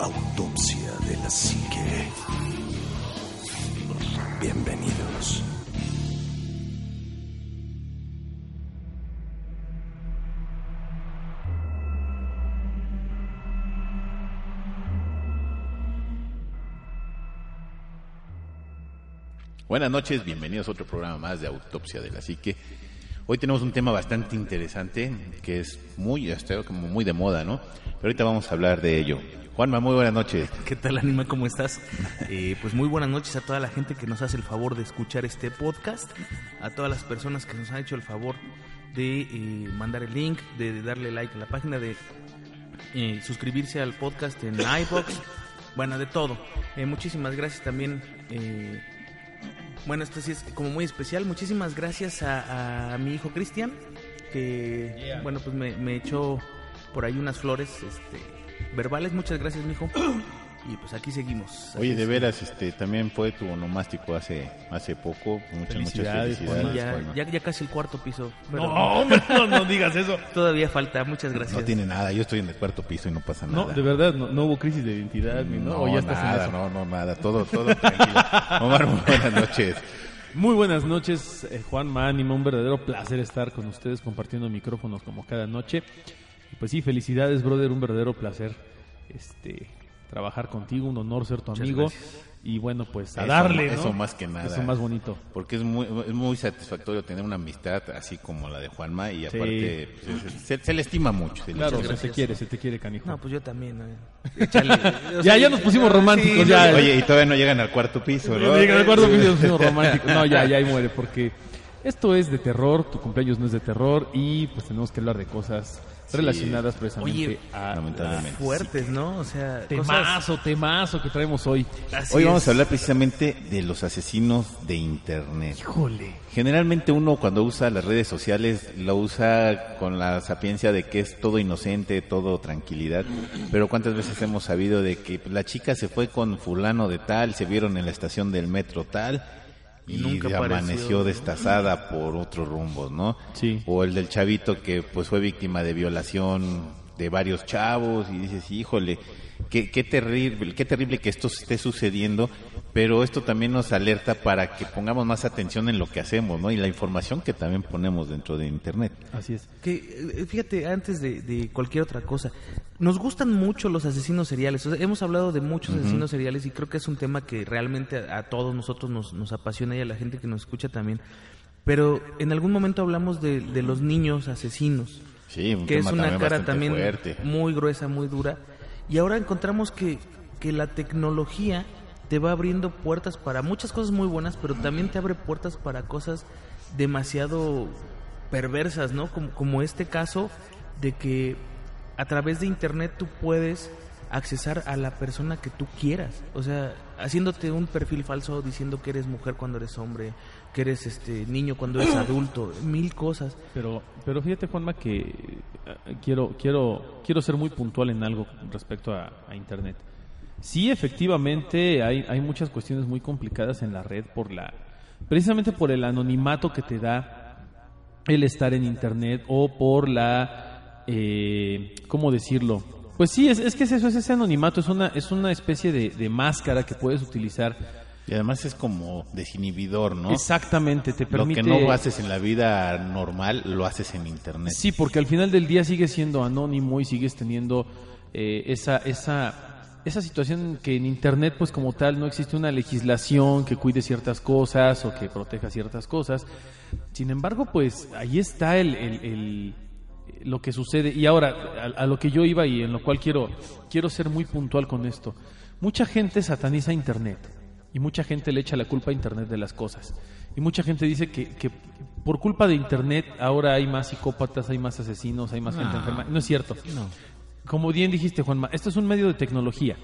Autopsia de la Psique. Bienvenidos. Buenas noches, bienvenidos a otro programa más de Autopsia de la Psique. Hoy tenemos un tema bastante interesante que es muy, hasta como muy de moda, ¿no? Pero ahorita vamos a hablar de ello. Juanma, muy buenas noches. ¿Qué tal, Anima? ¿Cómo estás? Eh, pues muy buenas noches a toda la gente que nos hace el favor de escuchar este podcast, a todas las personas que nos han hecho el favor de eh, mandar el link, de, darle like a la página, de eh, suscribirse al podcast en iBox, bueno, de todo. Eh, muchísimas gracias también. Bueno, esto sí es como muy especial. Muchísimas gracias a, a mi hijo Cristian, que, bueno, pues me, me echó por ahí unas flores este, verbales. Muchas gracias, mi hijo. Y pues aquí seguimos. Oye, de veras, este, también fue tu onomástico hace, hace poco. Muchas, Felicidades, muchas felicidades. Ya, ya, ya casi el cuarto piso. pero No, hombre, no, no digas eso. Todavía falta, muchas gracias. No tiene nada, yo estoy en el cuarto piso y no pasa nada. No, de verdad, no, no hubo crisis de identidad, ni no, No, o ya estás en nada, eso. no, no, nada, todo, todo tranquilo. Omar, muy buenas noches. Muy buenas noches, eh, Juan Mánimo, un verdadero placer estar con ustedes compartiendo micrófonos como cada noche. Y pues sí, felicidades, brother, un verdadero placer este trabajar contigo, un honor ser tu amigo. Y bueno, pues a Eso, darle, ¿no? eso más que nada. Eso más bonito. Porque es muy, es muy satisfactorio tener una amistad así como la de Juanma y Sí. aparte pues, se, se- le estima mucho. se Claro, se te quiere, se te quiere, canijo. No, pues yo también. eh. Échale. Yo Ya, soy- ya nos pusimos románticos, Sí, ya. Oye, y todavía no llegan al cuarto piso, ¿no? Llega al cuarto piso, nos pusimos románticos. No, ya, ya ahí muere, porque esto es de terror, tu cumpleaños no es de terror y pues tenemos que hablar de cosas relacionadas precisamente Oye, a lamentablemente. Fuertes, ¿no? O sea, cosas... temazo, temazo que traemos hoy. Así Hoy vamos es. a hablar precisamente de los asesinos de Internet. Híjole. Generalmente uno cuando usa las redes sociales lo usa con la sapiencia de que es todo inocente, todo tranquilidad, pero cuántas veces hemos sabido de que la chica se fue con fulano de tal, se vieron en la estación del metro tal y, Y nunca apareció, amaneció destazada por otros rumbos, ¿no? Sí. O el del chavito que pues fue víctima de violación de varios chavos y dices, híjole, qué, qué terrible, qué terrible que esto esté sucediendo, pero esto también nos alerta para que pongamos más atención en lo que hacemos, ¿no? Y la información que también ponemos dentro de internet. Así es. Que, eh, fíjate, antes de, de cualquier otra cosa, nos gustan mucho los asesinos seriales. O sea, hemos hablado de muchos asesinos seriales y creo que es un tema que realmente a, a todos nosotros nos, nos apasiona y a la gente que nos escucha también. Pero en algún momento hablamos de, de los niños asesinos, Sí, un que es una también cara también fuerte. muy gruesa, muy dura. Y ahora encontramos que, que la tecnología te va abriendo puertas para muchas cosas muy buenas, pero también te abre puertas para cosas demasiado perversas, ¿no? Como, como este caso de que a través de internet tú puedes accesar a la persona que tú quieras, o sea, haciéndote un perfil falso diciendo que eres mujer cuando eres hombre, que eres este niño cuando eres adulto, mil cosas. Pero, pero fíjate, Juanma, que eh, quiero, quiero, quiero ser muy puntual en algo respecto a, a Internet. Sí, efectivamente, hay, hay muchas cuestiones muy complicadas en la red por la, precisamente por el anonimato que te da el estar en Internet o por la, eh, ¿cómo decirlo? Pues sí, es, es que es eso, es ese anonimato, es una, es una especie de, de máscara que puedes utilizar. Y además es como desinhibidor, ¿no? Exactamente, te Lo permite... que no haces en la vida normal, lo haces en internet. Sí, porque al final del día sigues siendo anónimo y sigues teniendo eh, esa, esa, esa situación que en Internet, pues como tal, no existe una legislación que cuide ciertas cosas o que proteja ciertas cosas. Sin embargo, pues ahí está el, el- el- lo que sucede. Y ahora, a, a lo que yo iba y en lo cual quiero, quiero ser muy puntual con esto. Mucha gente sataniza Internet y mucha gente le echa la culpa a Internet de las cosas. Y mucha gente dice que, que por culpa de Internet ahora hay más psicópatas, hay más asesinos, hay más gente enferma. No es cierto. Como bien dijiste, Juanma, esto es un medio de tecnología.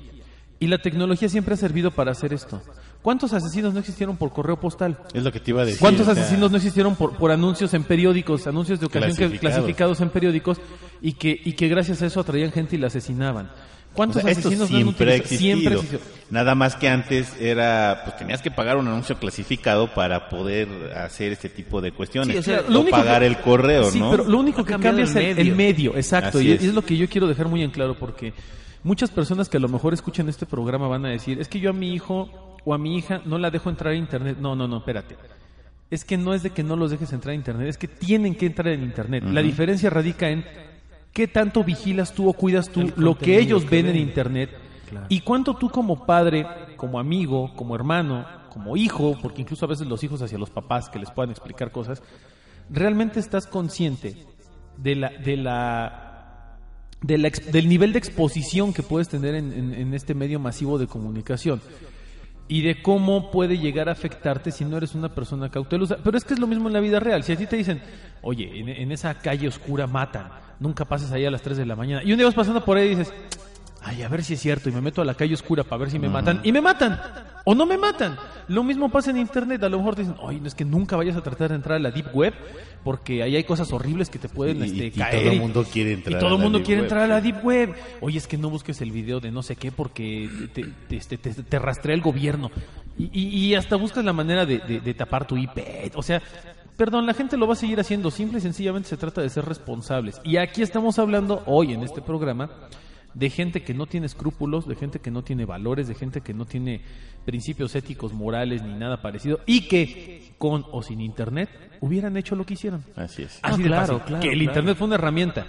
Y la tecnología siempre ha servido para hacer esto. ¿Cuántos asesinos no existieron por correo postal? Es lo que te iba a decir. ¿Cuántos asesinos no existieron por, por anuncios en periódicos, anuncios de ocasión que- clasificados en periódicos y que, y que gracias a eso atraían gente y la asesinaban? O ¿Cuántos sea, esto asesinos no han siempre ha utilizado? existido. Siempre existió. Nada más que antes era, pues tenías que pagar un anuncio clasificado para poder hacer este tipo de cuestiones. Sí, o sea, o lo único pagar que- el correo, Sí, ¿no? pero lo único Ha que cambia es el medio. el medio, exacto. Así Y es. es. lo que yo quiero dejar muy en claro porque Muchas personas que a lo mejor escuchan este programa van a decir, es que yo a mi hijo o a mi hija no la dejo entrar a internet. No, no, no, espérate. Es que no es de que no los dejes entrar a internet, es que tienen que entrar en internet. La diferencia radica en qué tanto vigilas tú o cuidas tú El lo que ellos que ven en internet Claro. y cuánto tú como padre, como amigo, como hermano, como hijo, porque incluso a veces los hijos hacia los papás que les puedan explicar cosas, realmente estás consciente de la, de la, de la ex- del nivel de exposición que puedes tener en, en- en este medio masivo de comunicación y de cómo puede llegar a afectarte si no eres una persona cautelosa. Pero es que es lo mismo en la vida real. Si a ti te dicen, oye, en, en esa calle oscura matan, nunca pases ahí a las 3 de la mañana, y un día vas pasando por ahí y dices, ay, a ver si es cierto, y me meto a la calle oscura para ver si me matan, y me matan, o no me matan. Lo mismo pasa en internet, a lo mejor te dicen, oye, no es que nunca vayas a tratar de entrar a la deep web, porque ahí hay cosas horribles que te pueden Y- este, y caer. todo el mundo quiere entrar Y todo el mundo quiere web, entrar a la deep web. Oye, es que no busques el video de no sé qué porque te, te, este, te- te rastrea el gobierno. Y, y- y hasta buscas la manera de, de- de tapar tu IP. O sea, perdón, la gente lo va a seguir haciendo. Simple y sencillamente se trata de ser responsables. Y aquí estamos hablando hoy en este programa de gente que no tiene escrúpulos, de gente que no tiene valores, de gente que no tiene principios éticos, morales ni nada parecido y que con o sin internet hubieran hecho lo que hicieron. Así es. Ah, de claro, fácil. claro, que el claro. internet fue una herramienta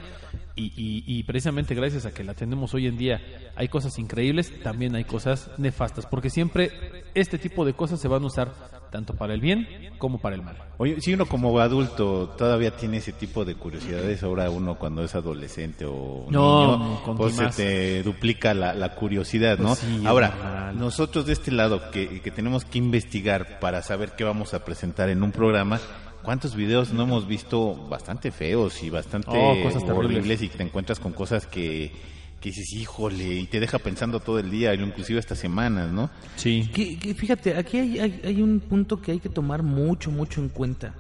y, y- y precisamente gracias a que la tenemos hoy en día hay cosas increíbles, también hay cosas nefastas, porque siempre este tipo de cosas se van a usar tanto para el bien como para el mal. Oye, si uno como adulto todavía tiene ese tipo de curiosidades, ahora uno cuando es adolescente o No, niño, con pues se te duplica la, la curiosidad, ¿no? Pues sí, ahora, nosotros de este lado que, que tenemos que investigar para saber qué vamos a presentar en un programa, ¿cuántos videos no hemos visto bastante feos y bastante Oh, cosas horribles y que te encuentras con cosas que, que dices, híjole, y te deja pensando todo el día, inclusive estas semanas, ¿no? Sí. Que- que fíjate, aquí hay, hay- hay un punto que hay que tomar mucho, mucho en cuenta.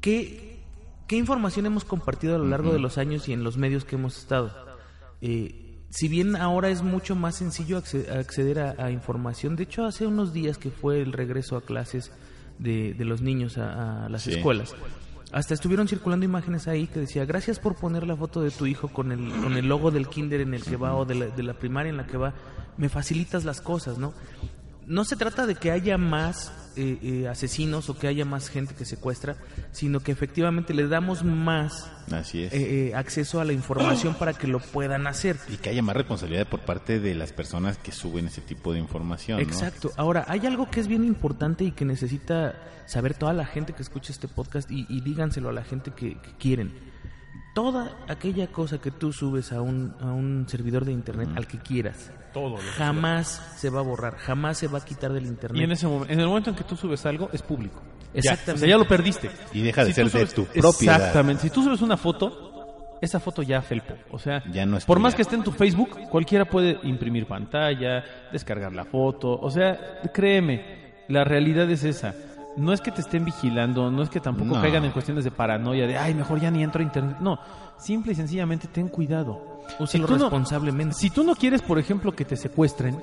¿Qué, qué información hemos compartido a lo largo de los años y en los medios que hemos estado? Eh, si bien ahora es mucho más sencillo acce- acceder a, a información, de hecho hace unos días que fue el regreso a clases de, de los niños a, a las Sí. escuelas, hasta estuvieron circulando imágenes ahí que decía, gracias por poner la foto de tu hijo con el, con el logo del kinder en el que va o de la, de la primaria en la que va, me facilitas las cosas, ¿no? No se trata de que haya más eh, eh, asesinos o que haya más gente que secuestra, sino que efectivamente le damos más Así es. eh, eh, acceso a la información para que lo puedan hacer. Y que haya más responsabilidad por parte de las personas que suben ese tipo de información. ¿no? Exacto. Ahora, hay algo que es bien importante y que necesita saber toda la gente que escucha este podcast y, y díganselo a la gente que, que quieren. Toda aquella cosa que tú subes a un, a un servidor de internet, al que quieras, Todo. jamás se va a borrar, jamás se va a quitar del internet. Y en ese momento, en el momento en que tú subes algo, es público. Ya, Exactamente. o sea, ya lo perdiste. Y deja de Si ser de tu propiedad. Exactamente. Si tú subes una foto, esa foto ya felpo. O sea, Ya no es por tuya. más que esté en tu Facebook, cualquiera puede imprimir pantalla, descargar la foto. O sea, créeme, la realidad es esa. No es que te estén vigilando, no es que tampoco No. caigan en cuestiones de paranoia, de, ay, mejor ya ni entro a internet. No, simple y sencillamente ten cuidado. Úsalo no- responsablemente. si tú no quieres, por ejemplo, que te secuestren,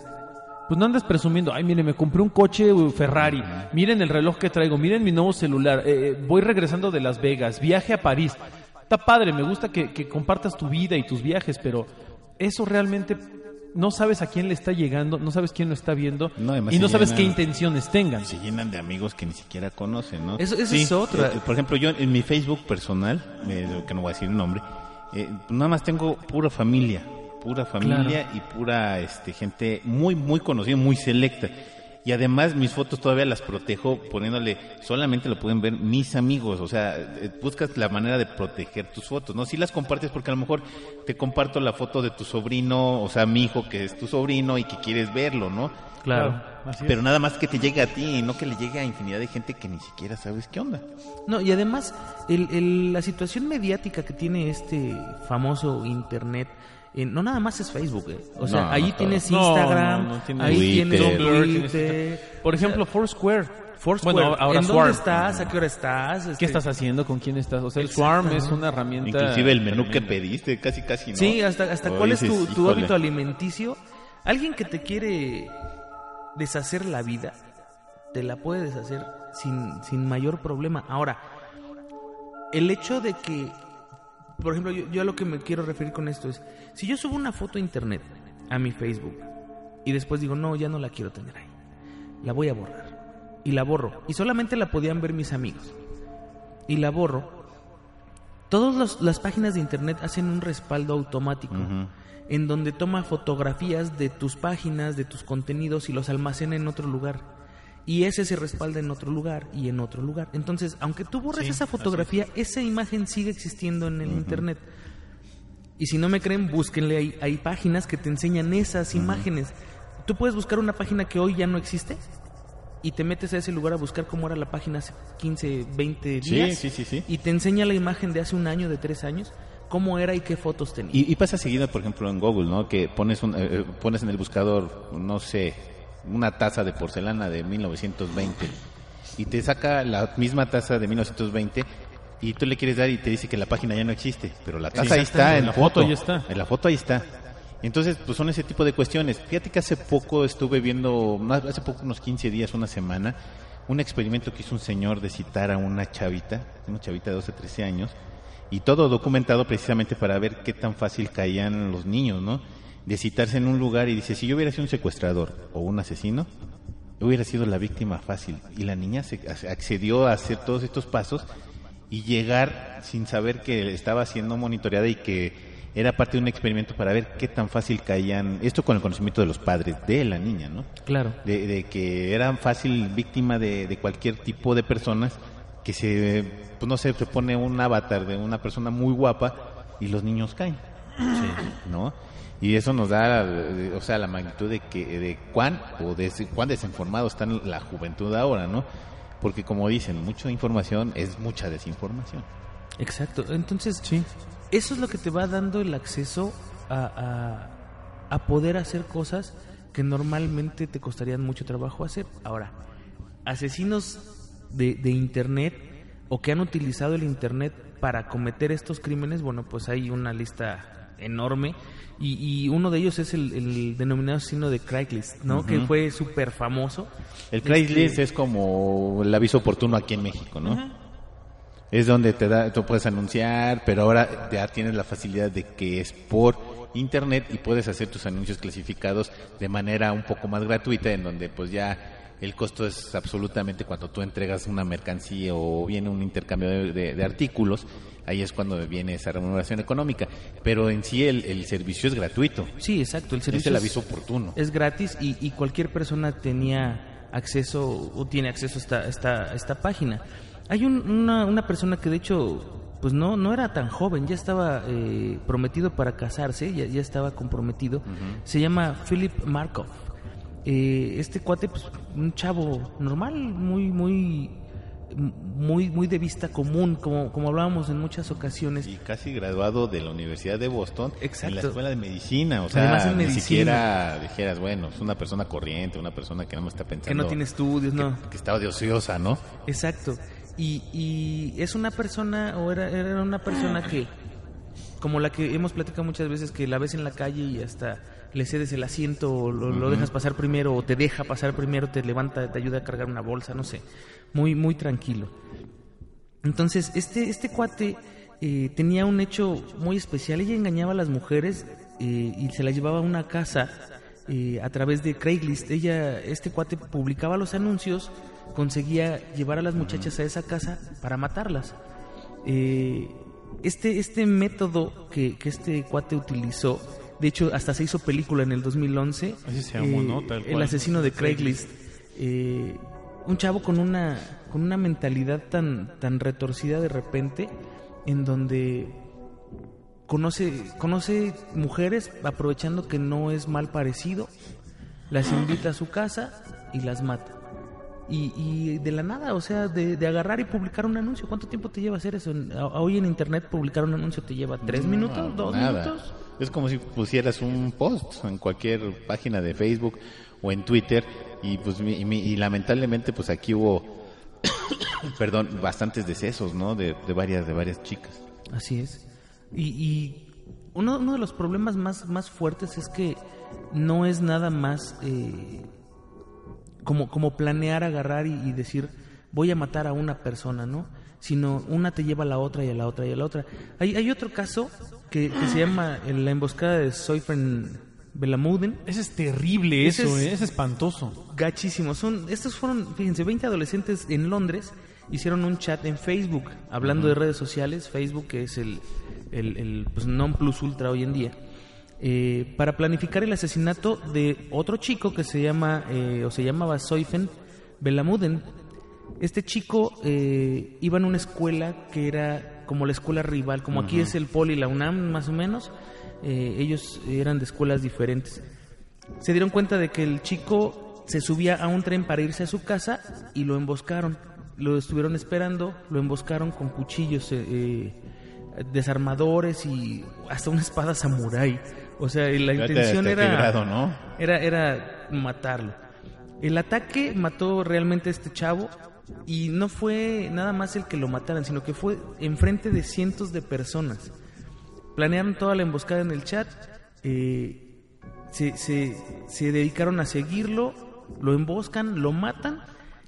pues no andas presumiendo, ay, mire, me compré un coche uh, Ferrari, miren el reloj que traigo, miren mi nuevo celular, eh, eh, voy regresando de Las Vegas, viaje a París. Está padre, me gusta que, que compartas tu vida y tus viajes, pero eso realmente no sabes a quién le está llegando, no sabes quién lo está viendo No, y no sabes qué intenciones tengan. Se llenan de amigos que ni siquiera conocen, ¿no? Eso- eso es otra. eh, por ejemplo, yo en mi Facebook personal, eh, que no voy a decir el nombre, eh, nada más tengo pura familia, pura familia y pura este, gente muy, muy conocida, muy selecta. Y además mis fotos todavía las protejo poniéndole, solamente lo pueden ver mis amigos, o sea, eh, buscas la manera de proteger tus fotos, ¿no? Si las compartes porque a lo mejor te comparto la foto de tu sobrino, o sea, mi hijo que es tu sobrino y que quieres verlo, ¿no? Claro. Pero nada más que te llegue a ti, no que le llegue a infinidad de gente que ni siquiera sabes qué onda. No, y además, el, el- la situación mediática que tiene este famoso Internet, no nada más es Facebook, eh. O sea, No, ahí no, tienes No, Instagram, no, no, tienes ahí Twitter. tienes Tumblr, tienes- Twitter. Por ejemplo, Foursquare. Foursquare. Bueno, ahora ¿En Swarm. dónde estás? ¿A qué hora estás? ¿Qué Este, estás haciendo? ¿Con quién estás? O sea, el Swarm es una herramienta. Inclusive el menú que pediste, casi casi no. Sí, hasta, hasta O cuál es tu, tu hábito alimenticio. Alguien que te quiere deshacer la vida, te la puede deshacer sin, sin mayor problema. Ahora, el hecho de que por ejemplo, yo, yo a lo que me quiero referir con esto es, si yo subo una foto a internet, a mi Facebook, y después digo, no, ya no la quiero tener ahí, la voy a borrar, y la borro, y solamente la podían ver mis amigos, y la borro, todas las páginas de internet hacen un respaldo automático. En donde toma fotografías de tus páginas, de tus contenidos y los almacena en otro lugar. Y ese se respalda en otro lugar y en otro lugar. Entonces, aunque tú borres Sí, esa fotografía, esa imagen sigue existiendo en el internet. Y si no me creen, búsquenle. Hay, hay páginas que te enseñan esas imágenes. Tú puedes buscar una página que hoy ya no existe y te metes a ese lugar a buscar cómo era la página hace 15, 20 Sí, días. sí, sí, sí. Y te enseña la imagen de hace un año, de tres años, cómo era y qué fotos tenía. Y, y pasa seguido, por ejemplo, en Google, ¿no? Que pones, un, eh, eh, pones en el buscador, no sé, una taza de porcelana de 1920 y te saca la misma taza de 1920 y tú le quieres dar y te dice que la página ya no existe, pero la taza ahí está, en la foto, ahí está. En la foto ahí está. Entonces, pues son ese tipo de cuestiones. Fíjate que hace poco estuve viendo, más- hace poco, unos 15 días, una semana, un experimento que hizo un señor de citar a una chavita, una chavita de 12, 13 años, y todo documentado precisamente para ver qué tan fácil caían los niños, ¿no? De citarse en un lugar y dice, si yo hubiera sido un secuestrador o un asesino, yo hubiera sido la víctima fácil. Y la niña se accedió a hacer todos estos pasos y llegar sin saber que estaba siendo monitoreada y que era parte de un experimento para ver qué tan fácil caían, esto con el conocimiento de los padres de la niña, ¿no? Claro. de, de que era fácil víctima de, de cualquier tipo de personas que se, pues no sé, se pone un avatar de una persona muy guapa y los niños caen, ¿no? Y eso nos da, eh, o sea, la magnitud de que, de cuán, o de cuán desinformado está la juventud ahora, ¿no? Porque como dicen, mucha información es mucha desinformación. Exacto. Entonces, Sí. eso es lo que te va dando el acceso a, a, a poder hacer cosas que normalmente te costarían mucho trabajo hacer. Ahora, asesinos de, de Internet o que han utilizado el Internet para cometer estos crímenes, bueno, pues hay una lista enorme y, y uno de ellos es el, el denominado asesino de Craigslist, ¿no? Que fue súper famoso. El Craigslist Este- es como el aviso oportuno aquí en México, ¿no? Es donde te da, tú puedes anunciar, pero ahora ya tienes la facilidad de que es por internet y puedes hacer tus anuncios clasificados de manera un poco más gratuita, en donde pues ya el costo es absolutamente cuando tú entregas una mercancía o viene un intercambio de, de- de artículos, ahí es cuando viene esa remuneración económica. Pero en sí el, el servicio es gratuito, Sí, exacto. El es servicio el es- aviso oportuno. es gratis y, y cualquier persona tenía acceso o tiene acceso a esta, esta, esta página. Hay un- una, una persona que de hecho pues no, no era tan joven, ya estaba eh, prometido para casarse, ya, ya estaba comprometido. Se llama Philip Markov. Eh, este cuate, pues un chavo normal, muy, muy, muy, muy de vista común, como, como hablábamos en muchas ocasiones. Y casi graduado de la Universidad de Boston en Exacto. la escuela de medicina. O sea, Además en ni medicina. siquiera dijeras, bueno, es una persona corriente, una persona que no me está pensando. que no tiene estudios, no. Que estaba de ociosa, ¿no? Exacto. Y, y es una persona, o era, era una persona que, como la que hemos platicado muchas veces, que la ves en la calle y hasta le cedes el asiento, o lo, lo dejas pasar primero, o te deja pasar primero, te levanta, te ayuda a cargar una bolsa, no sé. Muy, muy tranquilo. Entonces, este, este cuate eh, tenía un hecho muy especial. Ella engañaba a las mujeres eh, y se las llevaba a una casa eh, a través de Craigslist. Ella, este cuate publicaba los anuncios, conseguía llevar a las muchachas a esa casa para matarlas. Eh, este, este método que, que este cuate utilizó, de hecho, hasta se hizo película en el 2011. Así se llamó, eh, ¿no? Tal El asesino de Craigslist. Eh, un chavo con una, con una mentalidad tan, tan retorcida de repente, en donde conoce, conoce mujeres aprovechando que no es mal parecido, las invita a su casa y las mata. Y, y de la nada, o sea, de, de agarrar y publicar un anuncio. ¿Cuánto tiempo te lleva hacer eso? Hoy en internet publicar un anuncio te lleva tres minutos, dos nada. minutos. Es como si pusieras un post en cualquier página de Facebook o en Twitter y pues y, y lamentablemente pues aquí hubo perdón, bastantes decesos, ¿no? De, de varias de varias chicas. Así es. Y, y uno, uno de los problemas más, más fuertes es que no es nada más eh, como, como planear agarrar y, y decir voy a matar a una persona, ¿no? Sino una te lleva a la otra y a la otra y a la otra. Hay, hay otro caso que, que se llama la emboscada de Soifren Belamuden. Ese es terrible Ese eso, es- ¿eh? es espantoso. Gachísimo. Son, estos fueron, fíjense, 20 adolescentes en Londres hicieron un chat en Facebook, hablando de redes sociales, Facebook que es el, el, el, pues, non plus ultra hoy en día, eh, para planificar el asesinato de otro chico que se llama, eh, o se llamaba Soifen Belamuden. Este chico eh, iba en una escuela que era como la escuela rival, como aquí es el Poli y la UNAM más o menos, eh, ellos eran de escuelas diferentes se dieron cuenta de que el chico se subía a un tren para irse a su casa y lo emboscaron. Lo estuvieron esperando, lo emboscaron con cuchillos, eh, eh, desarmadores y hasta una espada samurái. O sea, la intención era, grado, ¿no? era era matarlo. El ataque mató realmente a este chavo y no fue nada más el que lo mataran, sino que fue enfrente de cientos de personas. Planearon toda la emboscada en el chat, eh, se, se, se dedicaron a seguirlo, lo emboscan, lo matan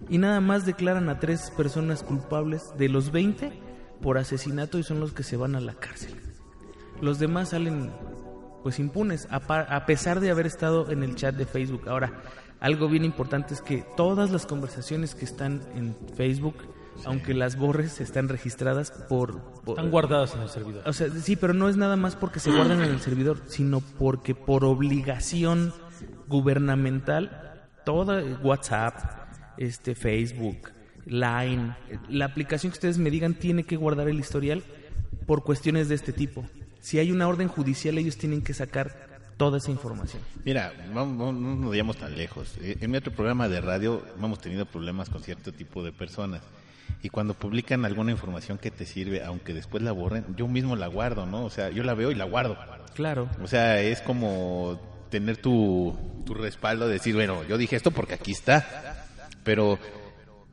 y nada más declaran a tres personas culpables de los 20 por asesinato y son los que se van a la cárcel. Los demás salen pues impunes, a, a pesar de haber estado en el chat de Facebook. Ahora, algo bien importante es que todas las conversaciones que están en Facebook, aunque las borres, están registradas por... por- Están guardadas en el servidor. o sea, sí, pero no es nada más porque se guardan en el servidor, sino porque por obligación gubernamental, toda WhatsApp, este Facebook, Line, la aplicación que ustedes me digan tiene que guardar el historial por cuestiones de este tipo. Si hay una orden judicial, ellos tienen que sacar toda esa información. Mira, vamos- no nos vayamos tan lejos. Eh, En mi otro programa de radio hemos tenido problemas con cierto tipo de personas. Y cuando publican alguna información que te sirve, aunque después la borren, yo mismo la guardo, ¿no? O sea, yo la veo y la guardo. Claro. O sea, es como tener tu, tu respaldo de decir, bueno, yo dije esto porque aquí está. Pero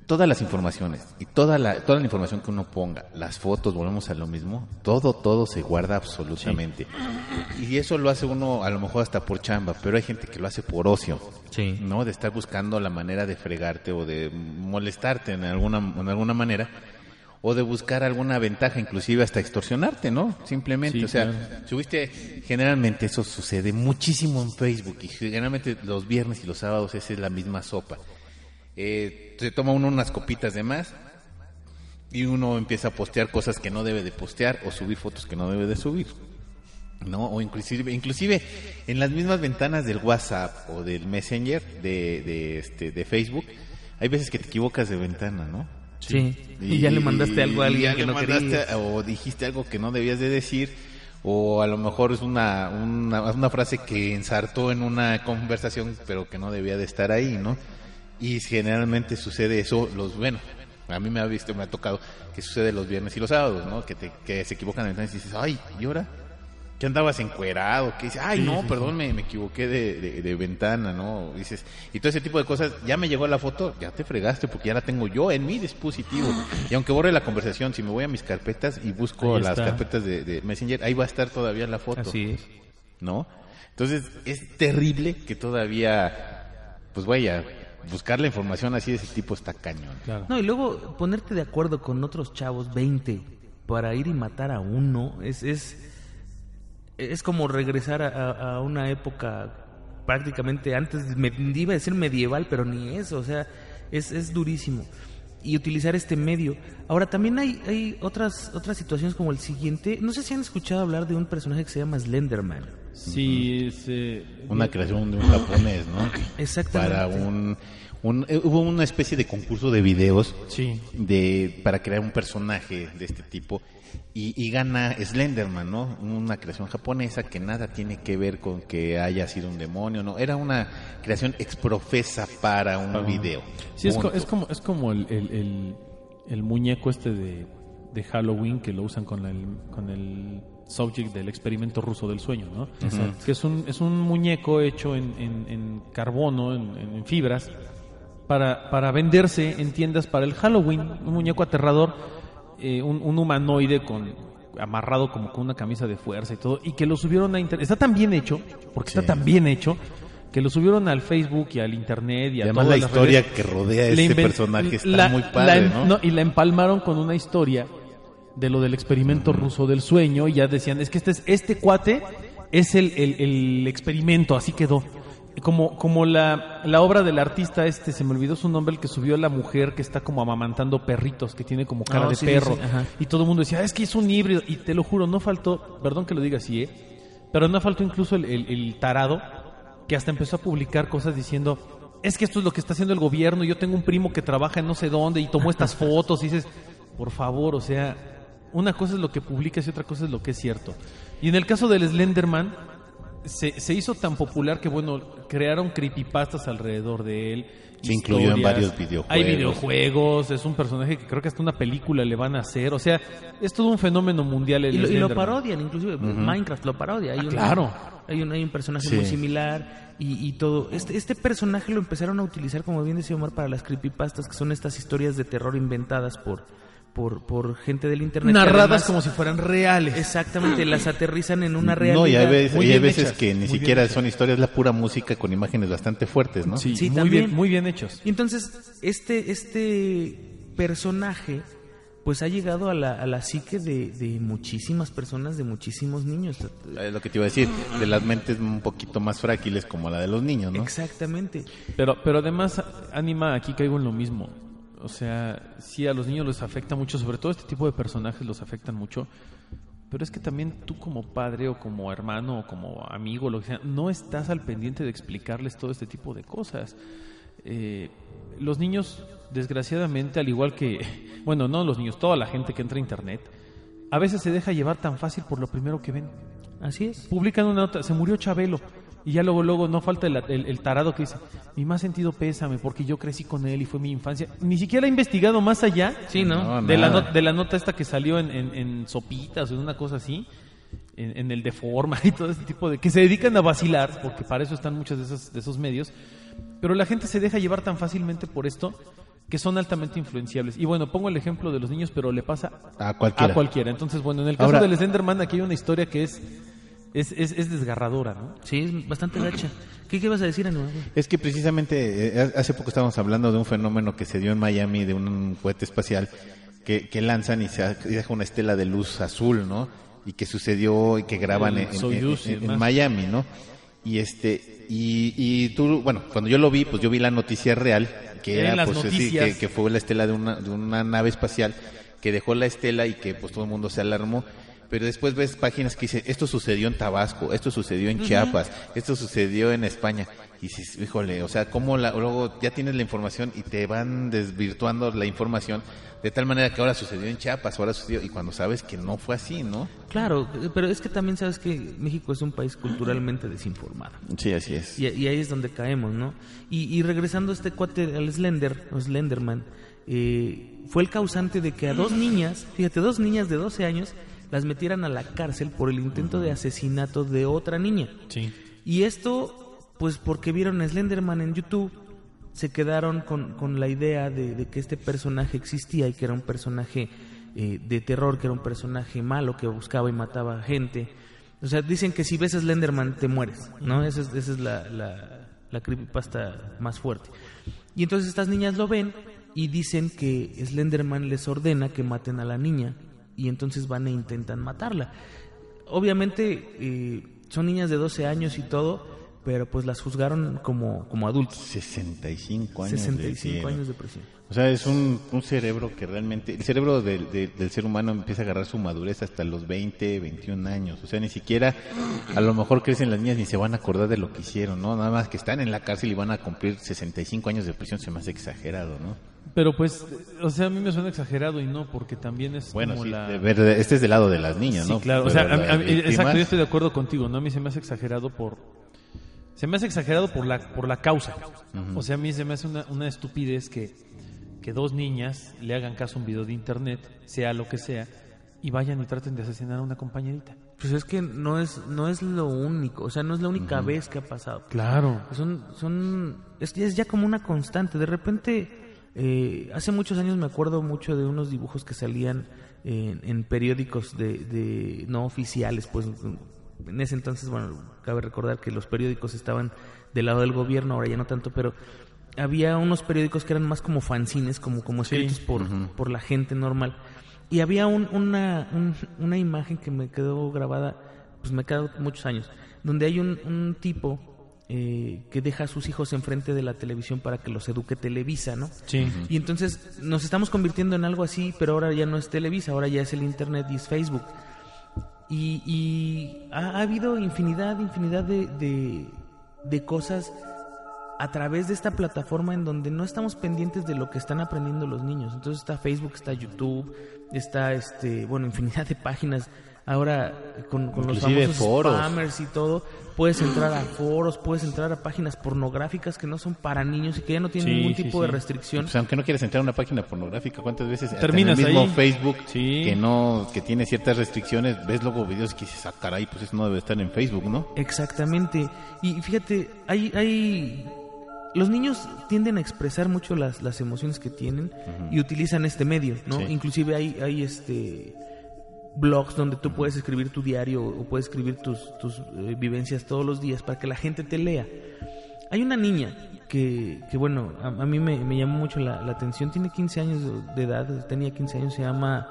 todas las informaciones y toda la, toda la información que uno ponga, las fotos, volvemos a lo mismo, todo, todo se guarda absolutamente. Y eso lo hace uno a lo mejor hasta por chamba, pero hay gente que lo hace por ocio. Sí. ¿no? De estar buscando la manera de fregarte o de molestarte en alguna, en alguna manera. O de buscar alguna ventaja, inclusive hasta extorsionarte, ¿no? Simplemente, Sí, o sea, claro. subiste, generalmente eso sucede muchísimo en Facebook y generalmente los viernes y los sábados esa es la misma sopa. Eh, se toma uno unas copitas de más y uno empieza a postear cosas que no debe de postear o subir fotos que no debe de subir. ¿no? O inclusive, inclusive en las mismas ventanas del WhatsApp o del Messenger de, de, este, de Facebook, hay veces que te equivocas de ventana, ¿no? Sí. Y, ya le mandaste algo a alguien que no mandaste querías. O dijiste algo que no debías de decir, o a lo mejor es una, una, una frase que ensartó en una conversación, pero que no debía de estar ahí, ¿no? Y generalmente sucede eso, los, bueno, a mí me ha visto, me ha tocado que sucede los viernes y los sábados, ¿no? Que, te, que se equivocan ventana y dices, ay, ¿y ahora? que andabas encuerado, que dices, ay, no, perdón, me, me equivoqué de, de- de ventana, ¿no? Dices, y todo ese tipo de cosas, ya me llegó la foto, ya te fregaste porque ya la tengo yo en mi dispositivo. Y aunque borre la conversación, si me voy a mis carpetas y busco Ahí las está. carpetas de, de Messenger, ahí va a estar todavía la foto. Así es. ¿no? Entonces, es terrible que todavía, pues vaya, buscar la información así de ese tipo está cañón. Claro. No, y luego ponerte de acuerdo con otros chavos, 20, para ir y matar a uno, es, es, es como regresar a, a- a una época prácticamente antes, me, iba a decir medieval, pero ni eso, o sea, es, es durísimo. Y utilizar este medio. Ahora, también hay, hay otras, otras situaciones como el siguiente. No sé si han escuchado hablar de un personaje que se llama Slenderman. Sí, es, eh, Una creación de un japonés, ¿no? Exactamente. Para un, un- eh, hubo una especie de concurso de videos Sí. de para crear un personaje de este tipo y, y gana Slenderman, ¿no? Una creación japonesa que nada tiene que ver con que haya sido un demonio, no, era una creación exprofesa para un video. Sí, es, co- es como, es como el, el, el- el muñeco este de, de Halloween que lo usan con el, con el subject del experimento ruso del sueño, ¿no? Que es un, es un muñeco hecho en, en- en carbono, en, en- fibras, para, para venderse en tiendas para el Halloween. Un muñeco aterrador, eh, un, un humanoide con amarrado como con una camisa de fuerza y todo, y que lo subieron a internet. Está tan bien hecho, porque está tan bien hecho, que lo subieron al Facebook y al Internet y Y a además todas la las historia redes. que rodea a este personaje está la- muy la padre, ¿no? Y la empalmaron con una historia de lo del experimento ruso del sueño y ya decían, es que este, es, este cuate es el, el- el experimento, así quedó. Como, como la, la obra del artista este, se me olvidó su nombre, el que subió a la mujer que está como amamantando perritos, que tiene como cara Ah, de sí, perro. sí, y todo el mundo decía, "Ah, es que es un híbrido. Y te lo juro, no faltó, perdón que lo diga así, ¿eh? pero no faltó incluso el, el- el tarado que hasta empezó a publicar cosas diciendo, es que esto es lo que está haciendo el gobierno, yo tengo un primo que trabaja en no sé dónde y tomó estas fotos y dices, por favor, o sea, una cosa es lo que publicas y otra cosa es lo que es cierto. Y en el caso del Slenderman, se, se hizo tan popular que, bueno, crearon creepypastas alrededor de él. Se incluyó en varios videojuegos. Hay videojuegos, es un personaje que creo que hasta una película le van a hacer. O sea, es todo un fenómeno mundial el Y lo, y lo parodian, inclusive Minecraft lo parodia. Hay Ah, claro. Hay un, hay un personaje Sí. muy similar y, y todo. Este, este personaje lo empezaron a utilizar, como bien decía Omar, para las creepypastas, que son estas historias de terror inventadas por, por, por gente del internet. Narradas además- como si fueran reales. Exactamente, las aterrizan en una realidad. No, y hay veces, Muy y hay veces hechas, que ni siquiera son historias, la pura música con imágenes bastante fuertes, ¿no? Sí, Sí, muy también. bien, muy bien hechos. Y entonces, este, este personaje, pues ha llegado a la, a la psique de, de muchísimas personas, de muchísimos niños. Es lo que te iba a decir, de las mentes un poquito más frágiles como la de los niños, ¿no? Exactamente. Pero, pero además, Anima, aquí caigo en lo mismo. O sea, sí, a los niños les afecta mucho, sobre todo este tipo de personajes los afectan mucho. Pero es que también tú como padre o como hermano o como amigo, lo que sea, no estás al pendiente de explicarles todo este tipo de cosas. Eh, los niños, desgraciadamente, al igual que, bueno, no los niños, toda la gente que entra a Internet, a veces se deja llevar tan fácil por lo primero que ven. Así es. Publican una nota, se murió Chabelo. Y ya luego, luego no falta el, el- el tarado que dice, mi más sentido pésame porque yo crecí con él y fue mi infancia. Ni siquiera ha investigado más allá Sí, ¿no? No, de, la not- de la nota esta que salió en, en- en Sopitas o en una cosa así, en, en el Deforma y todo ese tipo de... que se dedican a vacilar, porque para eso están muchos de esos, de esos medios. Pero la gente se deja llevar tan fácilmente por esto que son altamente influenciables. Y bueno, pongo el ejemplo de los niños, pero le pasa A cualquiera. a cualquiera. Entonces, bueno, en el caso Ahora- del Slenderman aquí hay una historia que es, es, es, es desgarradora, ¿no? Sí, es bastante gacha. ¿Qué, qué vas a decir, Anuel? Es que precisamente eh, hace poco estábamos hablando de un fenómeno que se dio en Miami de un cohete espacial que, que lanzan y se deja una estela de luz azul, ¿no? Y que sucedió y que graban en. Miami, ¿no? Y este y, y tú, bueno, cuando yo lo vi, pues yo vi la noticia real que era las pues noticias. que, que fue la estela de una, de una nave espacial que dejó la estela y que pues todo el mundo se alarmó. Pero después ves páginas que dicen, esto sucedió en Tabasco, esto sucedió en Chiapas, esto sucedió en España. Y dices, híjole, o sea, cómo la, luego ya tienes la información y te van desvirtuando la información de tal manera que ahora sucedió en Chiapas, ahora sucedió, y cuando sabes que no fue así, ¿no? Claro, pero es que también sabes que México es un país culturalmente desinformado. Sí, así es. Y, y ahí es donde caemos, ¿no? Y, y regresando a este cuate, al Slender, o Slenderman, eh, fue el causante de que a dos niñas, fíjate, dos niñas de 12 años, las metieran a la cárcel por el intento de asesinato de otra niña. Sí. Y esto, pues porque vieron a Slenderman en YouTube, se quedaron con, con la idea de, de que este personaje existía y que era un personaje eh, de terror, que era un personaje malo que buscaba y mataba gente. O sea, dicen que si ves a Slenderman te mueres, ¿no? Esa es, esa es la, la, la creepypasta más fuerte. Y entonces estas niñas lo ven y dicen que Slenderman les ordena que maten a la niña y entonces van e intentan matarla. Obviamente eh, son niñas de 12 años y todo, pero pues las juzgaron como, como adultos. 65 años. 65 de- años de prisión. O sea, es un, un cerebro que realmente, el cerebro del, del- del ser humano empieza a agarrar su madurez hasta los 20, 21 años. O sea, ni siquiera, a lo mejor crecen las niñas ni se van a acordar de lo que hicieron, ¿no? Nada más que están en la cárcel y van a cumplir 65 años de prisión, se me hace exagerado, ¿no? Pero pues, o sea, a mí me suena exagerado y no, porque también es Bueno, como sí, la... de ver- este es del lado de las niñas, Sí, ¿no? claro. O sea, a mí- víctimas- exacto, yo estoy de acuerdo contigo, ¿no? A mí se me hace exagerado por... Se me hace exagerado por la, por la causa. O sea, a mí se me hace una, una estupidez que, que dos niñas le hagan caso a un video de internet, sea lo que sea, y vayan y traten de asesinar a una compañerita. Pues es que no es, no es lo único, o sea, no es la única vez que ha pasado. Claro. Son, son, es, es ya como una constante. De repente, eh, hace muchos años me acuerdo mucho de unos dibujos que salían en, en periódicos de, de no oficiales, pues en ese entonces, bueno, cabe recordar que los periódicos estaban del lado del gobierno, ahora ya no tanto, pero había unos periódicos que eran más como fanzines, como, como escritos por, por la gente normal. Y había un- una, un- una imagen que me quedó grabada, pues me quedó muchos años, donde hay un, un tipo eh, que deja a sus hijos enfrente de la televisión para que los eduque Televisa, ¿no? Sí. Y entonces nos estamos convirtiendo en algo así, pero ahora ya no es Televisa, ahora ya es el Internet y es Facebook. Y, y ha, ha habido infinidad, infinidad de, de, de cosas a través de esta plataforma en donde no estamos pendientes de lo que están aprendiendo los niños. Entonces está Facebook, está YouTube, está este, bueno, infinidad de páginas. Ahora con, con los famosos foros. spammers y todo, puedes entrar a foros, puedes entrar a páginas pornográficas que no son para niños y que ya no tienen Sí, ningún sí, tipo de restricción. Pues aunque no quieres entrar a una página pornográfica, ¿cuántas veces Terminas en el mismo ahí. Facebook que no que tiene ciertas restricciones, ves luego videos que dices, ah, caray, pues eso no debe estar en Facebook, ¿no? Exactamente. Y fíjate, hay, hay... Los niños tienden a expresar mucho las, las emociones que tienen y utilizan este medio, ¿no? Sí. Inclusive hay, hay este blogs donde tú puedes escribir tu diario o puedes escribir tus, tus eh, vivencias todos los días para que la gente te lea. Hay una niña que, que bueno, a, a mí me, me llamó mucho la, la atención, tiene 15 años de- de edad, tenía 15 años, se llama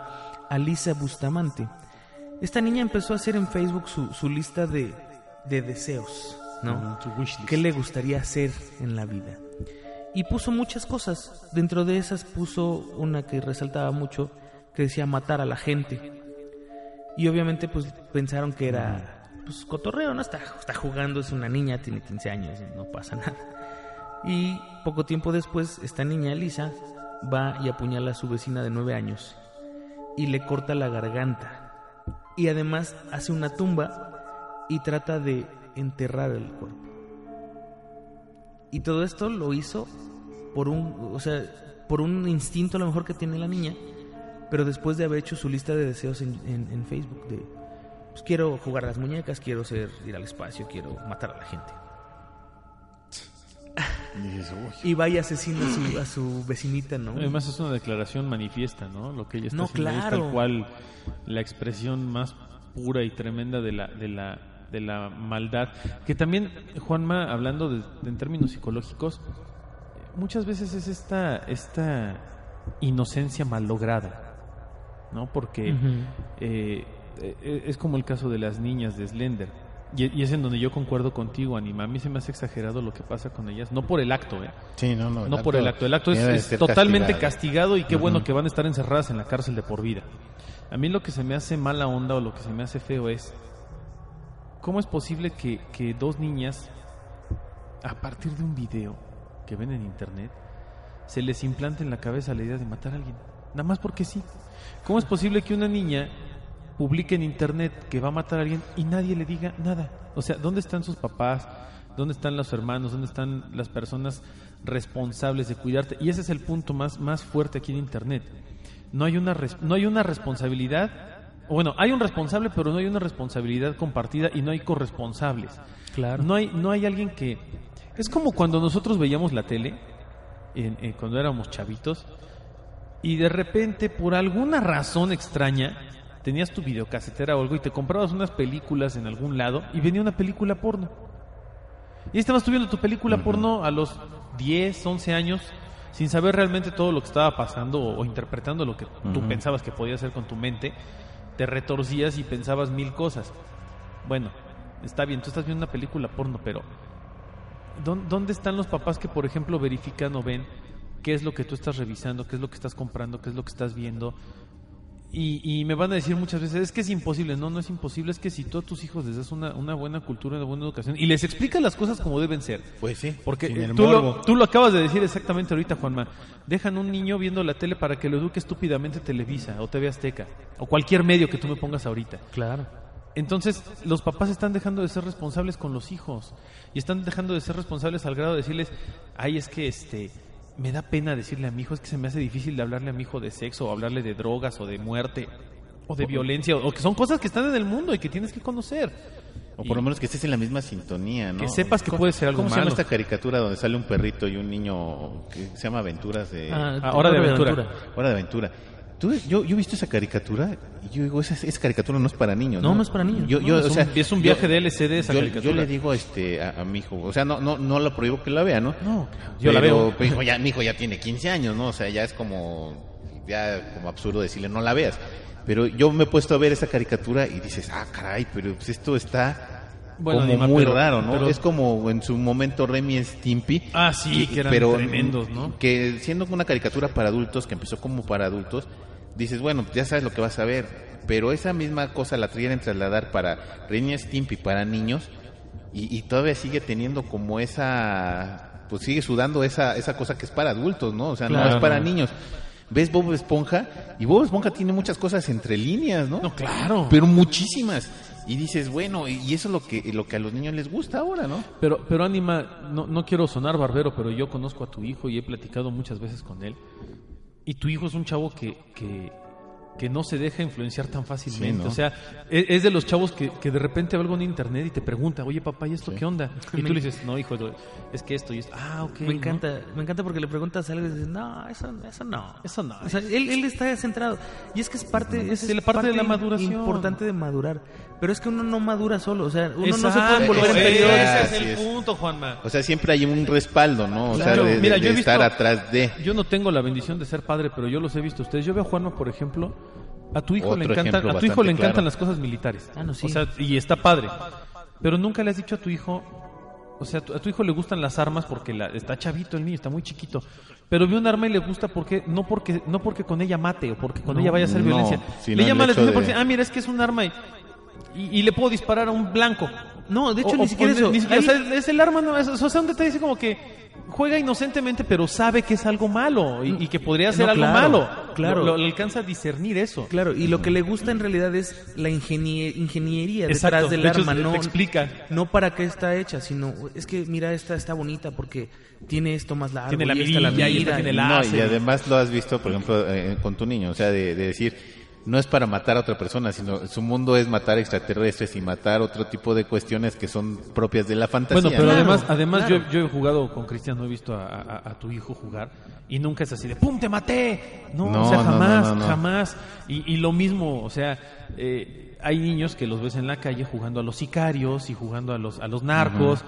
Alisa Bustamante. Esta niña empezó a hacer en Facebook su, su lista de, de deseos, ¿no? ¿Qué le gustaría hacer en la vida? Y puso muchas cosas. Dentro de esas puso una que resaltaba mucho, que decía matar a la gente. Y obviamente pues pensaron que era pues cotorreo, ¿no? Está, está jugando, es una niña, tiene 15 años, no pasa nada. Y poco tiempo después, esta niña, Lisa, va y apuñala a su vecina de 9 años y le corta la garganta. Y además hace una tumba y trata de enterrar el cuerpo. Y todo esto lo hizo por un, o sea, por un instinto a lo mejor que tiene la niña, pero después de haber hecho su lista de deseos en, en- en Facebook de pues quiero jugar a las muñecas, quiero ser ir al espacio, quiero matar a la gente. Y dices, uy, Y va y asesina a su, a su vecinita, ¿no? Además es una declaración manifiesta, ¿no? Lo que ella está No, haciendo es tal cual la expresión más pura y tremenda de la de la de la maldad. Que también Juanma hablando de, de- en términos psicológicos muchas veces es esta esta inocencia malograda, ¿no? Porque eh, eh, es como el caso de las niñas de Slender. Y, y es en donde yo concuerdo contigo, Anima. A mí se me hace exagerado lo que pasa con ellas. No por el acto, ¿eh? sí, no, no. No por el acto. El acto es, totalmente castigado. castigado y qué bueno que van a estar encerradas en la cárcel de por vida. A mí lo que se me hace mala onda o lo que se me hace feo es cómo es posible que, que dos niñas, a partir de un video que ven en internet, se les implante en la cabeza la idea de matar a alguien. Nada más porque sí. ¿Cómo es posible que una niña publique en internet que va a matar a alguien y nadie le diga nada? O sea, ¿dónde están sus papás? ¿Dónde están los hermanos? ¿Dónde están las personas responsables de cuidarte? Y ese es el punto más, más fuerte aquí en internet. No hay una, no hay una responsabilidad. O Bueno, hay un responsable, pero no hay una responsabilidad compartida y no hay corresponsables. Claro. No hay, no hay alguien que... Es como cuando nosotros veíamos la tele, en- en- cuando éramos chavitos, y de repente, por alguna razón extraña, tenías tu videocasetera o algo y te comprabas unas películas en algún lado y venía una película porno. Y estabas viendo tu película porno a los 10, 11 años sin saber realmente todo lo que estaba pasando o, o interpretando lo que tú pensabas que podía hacer con tu mente. Te retorcías y pensabas mil cosas. Bueno, está bien, tú estás viendo una película porno, pero ¿dón- ¿dónde están los papás que, por ejemplo, verifican o ven qué es lo que tú estás revisando, qué es lo que estás comprando, qué es lo que estás viendo? Y, y me van a decir muchas veces, es que es imposible. No, no es imposible. Es que si tú a tus hijos les das una, una buena cultura, una buena educación y les explicas las cosas como deben ser. Pues sí, Porque eh, tú, lo, tú lo acabas de decir exactamente ahorita, Juanma. Dejan un niño viendo la tele para que lo eduque estúpidamente Televisa o TV Azteca o cualquier medio que tú me pongas ahorita. Claro. Entonces, los papás están dejando de ser responsables con los hijos y están dejando de ser responsables al grado de decirles, ay, es que este me da pena decirle a mi hijo, es que se me hace difícil de hablarle a mi hijo de sexo o hablarle de drogas o de muerte o de violencia o que son cosas que están en el mundo y que tienes que conocer. O por lo menos que estés en la misma sintonía, ¿no? Que sepas que ¿Cómo- puede ser algo ¿Cómo se llama malo? esta caricatura donde sale un perrito y un niño que se llama Aventuras de... Ah, Hora de Aventura. Hora de Aventura. Tú- yo, yo he visto esa caricatura yo digo, esa, esa caricatura no es para niños. No, no es para niños. Yo, No, yo, es o un- sea, es un yo- viaje de LCD esa yo, caricatura. yo le digo este, a, a mi hijo, o sea, no, no, no lo prohíbo que la vea, ¿no? No, yo la Pero, veo. pero, hijo, ya, mi hijo ya tiene 15 años, ¿no? O sea, ya es como, ya como absurdo decirle, no la veas. Pero yo me he puesto a ver esa caricatura y dices, ah, caray, pero pues esto está Bueno, como Dima, muy pero- raro, ¿no? pero- Es como en su momento Remy Stimpy. Ah, sí, que eran tremendos, ¿no? Que siendo una caricatura para adultos, que empezó como para adultos, dices, bueno, ya sabes lo que vas a ver. Pero esa misma cosa la quieren trasladar para Remy Stimpy, para niños, y, y todavía sigue teniendo como esa, pues sigue sudando esa, esa cosa que es para adultos, ¿no? O sea, no es para niños. Ves Bob Esponja y Bob Esponja tiene muchas cosas entre líneas, ¿no? No, claro. Pero muchísimas. Y dices, bueno, y eso es lo que, lo que a los niños les gusta ahora, ¿no? Pero, pero Anima, no, no quiero sonar barbero, pero yo conozco a tu hijo y he platicado muchas veces con él. Y tu hijo es un chavo que, que, que no se deja influenciar tan fácilmente. Sí, ¿no? O sea, e- es, de los chavos que, que de repente ve algo en internet y te pregunta, oye papá, ¿y esto qué onda? Y tú le dices, no, hijo, es que esto y esto. Ah, ok. Me ¿no? encanta, me encanta porque le preguntas algo y dices, no, eso, eso no. Eso no. O sea, él, él está centrado. Y es que es parte, es, Sí, la parte de la maduración. importante de madurar. Pero es que uno no madura solo. O sea, uno no se puede envolver en periodos. Ese es el es. punto, Juanma. O sea, siempre hay un respaldo, ¿no? O Claro. sea, de, de- Mira, de yo he visto- estar atrás de... Yo no tengo la bendición de ser padre, pero yo los he visto a ustedes. Yo veo a Juanma, por ejemplo, a tu hijo Otro le encantan, a tu hijo le encantan claro. las cosas militares. Ah, no, sí. O sea, y está padre. Pero nunca le has dicho a tu hijo, o sea, a tu, a tu hijo le gustan las armas porque la- está chavito el niño, está muy chiquito. Pero ve un arma y le gusta porque no porque no porque con ella mate o porque con ella vaya a hacer no, violencia. le llama la atención porque ah, mira, es que es un arma y, y, y le puedo disparar a un blanco. No, de hecho, O- ni o- siquiera o eso. ni siquiera, Ahí- o sea, es el arma, no, es, o sea, un detalle así como que juega inocentemente, pero sabe que es algo malo y, y que podría ser No, algo claro, malo. claro. Lo, alcanza a discernir eso. Claro, y lo que le gusta en realidad es la ingenie- ingeniería Exacto, detrás del de hecho, arma, no, explica. no para qué está hecha, sino es que mira esta está bonita porque tiene esto más largo, Tiene la y esta mirilla, y esta mira, tiene la- No, y además lo has visto, por ejemplo, eh, con tu niño, o sea, de, de decir, no es para matar a otra persona, sino su mundo es matar extraterrestres y matar otro tipo de cuestiones que son propias de la fantasía. Bueno, pero ¿no? además, además claro. yo, yo he jugado con Cristian, no he visto a, a- a tu hijo jugar y nunca es así de ¡pum, te maté! No, No, o sea, no, no, jamás, no, no. jamás. Y, y lo mismo, o sea, eh, hay niños que los ves en la calle jugando a los sicarios y jugando a los, a los narcos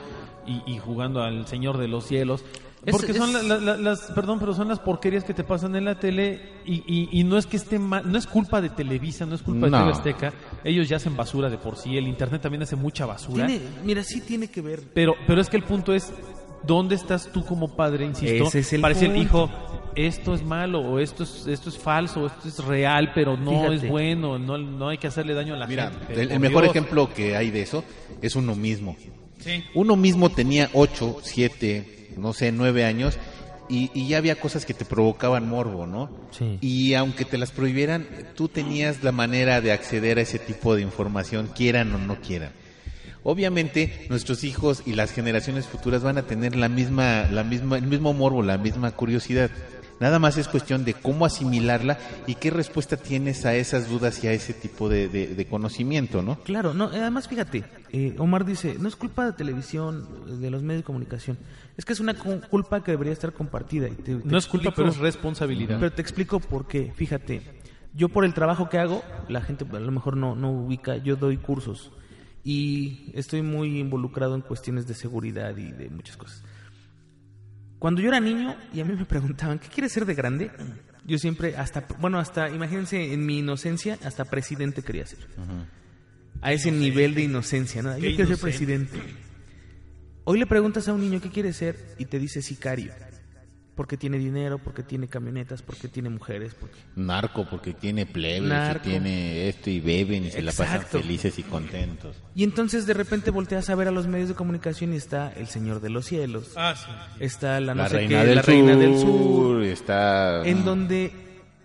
y, y jugando al Señor de los Cielos. Es- Porque son es- la- la- la- las, perdón, pero son las porquerías que te pasan en la tele y, y- y no es que esté mal, no es culpa de Televisa, no es culpa No. de TV Azteca. Ellos ya hacen basura de por sí, el internet también hace mucha basura. tiene- mira, sí tiene que ver. Pero, pero es que el punto es, ¿dónde estás tú como padre, insisto? Ese es el hijo, esto es malo, o esto es, esto es falso, o esto es real, pero no Fíjate. es bueno, no, no hay que hacerle daño a la Mira, gente. el, mejor Dios. ejemplo que hay de eso es uno mismo. Sí. Uno mismo tenía 8, 7, no sé, 9 años y, y ya había cosas que te provocaban morbo, ¿no? Sí. Y aunque te las prohibieran, tú tenías la manera de acceder a ese tipo de información, quieran o no quieran. Obviamente, nuestros hijos y las generaciones futuras van a tener la misma, la misma, el mismo morbo, la misma curiosidad. Nada más es cuestión de cómo asimilarla y qué respuesta tienes a esas dudas y a ese tipo de, de- de conocimiento, ¿no? Claro, no, además fíjate, eh, Omar dice, no es culpa de televisión, de los medios de comunicación, es que es una cu- culpa que debería estar compartida. y te- te No es culpa, pero es responsabilidad. Pero te explico por qué, fíjate, yo por el trabajo que hago, la gente a lo mejor no, no ubica, yo doy cursos y estoy muy involucrado en cuestiones de seguridad y de muchas cosas. Cuando yo era niño y a mí me preguntaban, ¿qué quieres ser de grande? Yo siempre, hasta, bueno, hasta, imagínense, en mi inocencia, hasta presidente quería ser. A ese nivel de inocencia, ¿no? Yo quiero ser presidente. Hoy le preguntas a un niño qué quiere ser y te dice sicario. Porque tiene dinero, porque tiene camionetas, porque tiene mujeres, porque... Narco, porque tiene plebes, Narco. y tiene esto y beben y se la pasan Exacto. felices y contentos. Y entonces de repente volteas a ver a los medios de comunicación y está el Señor de los Cielos, Ah, sí. está la no La, sé reina, qué, del la sur, Reina del Sur, está... en donde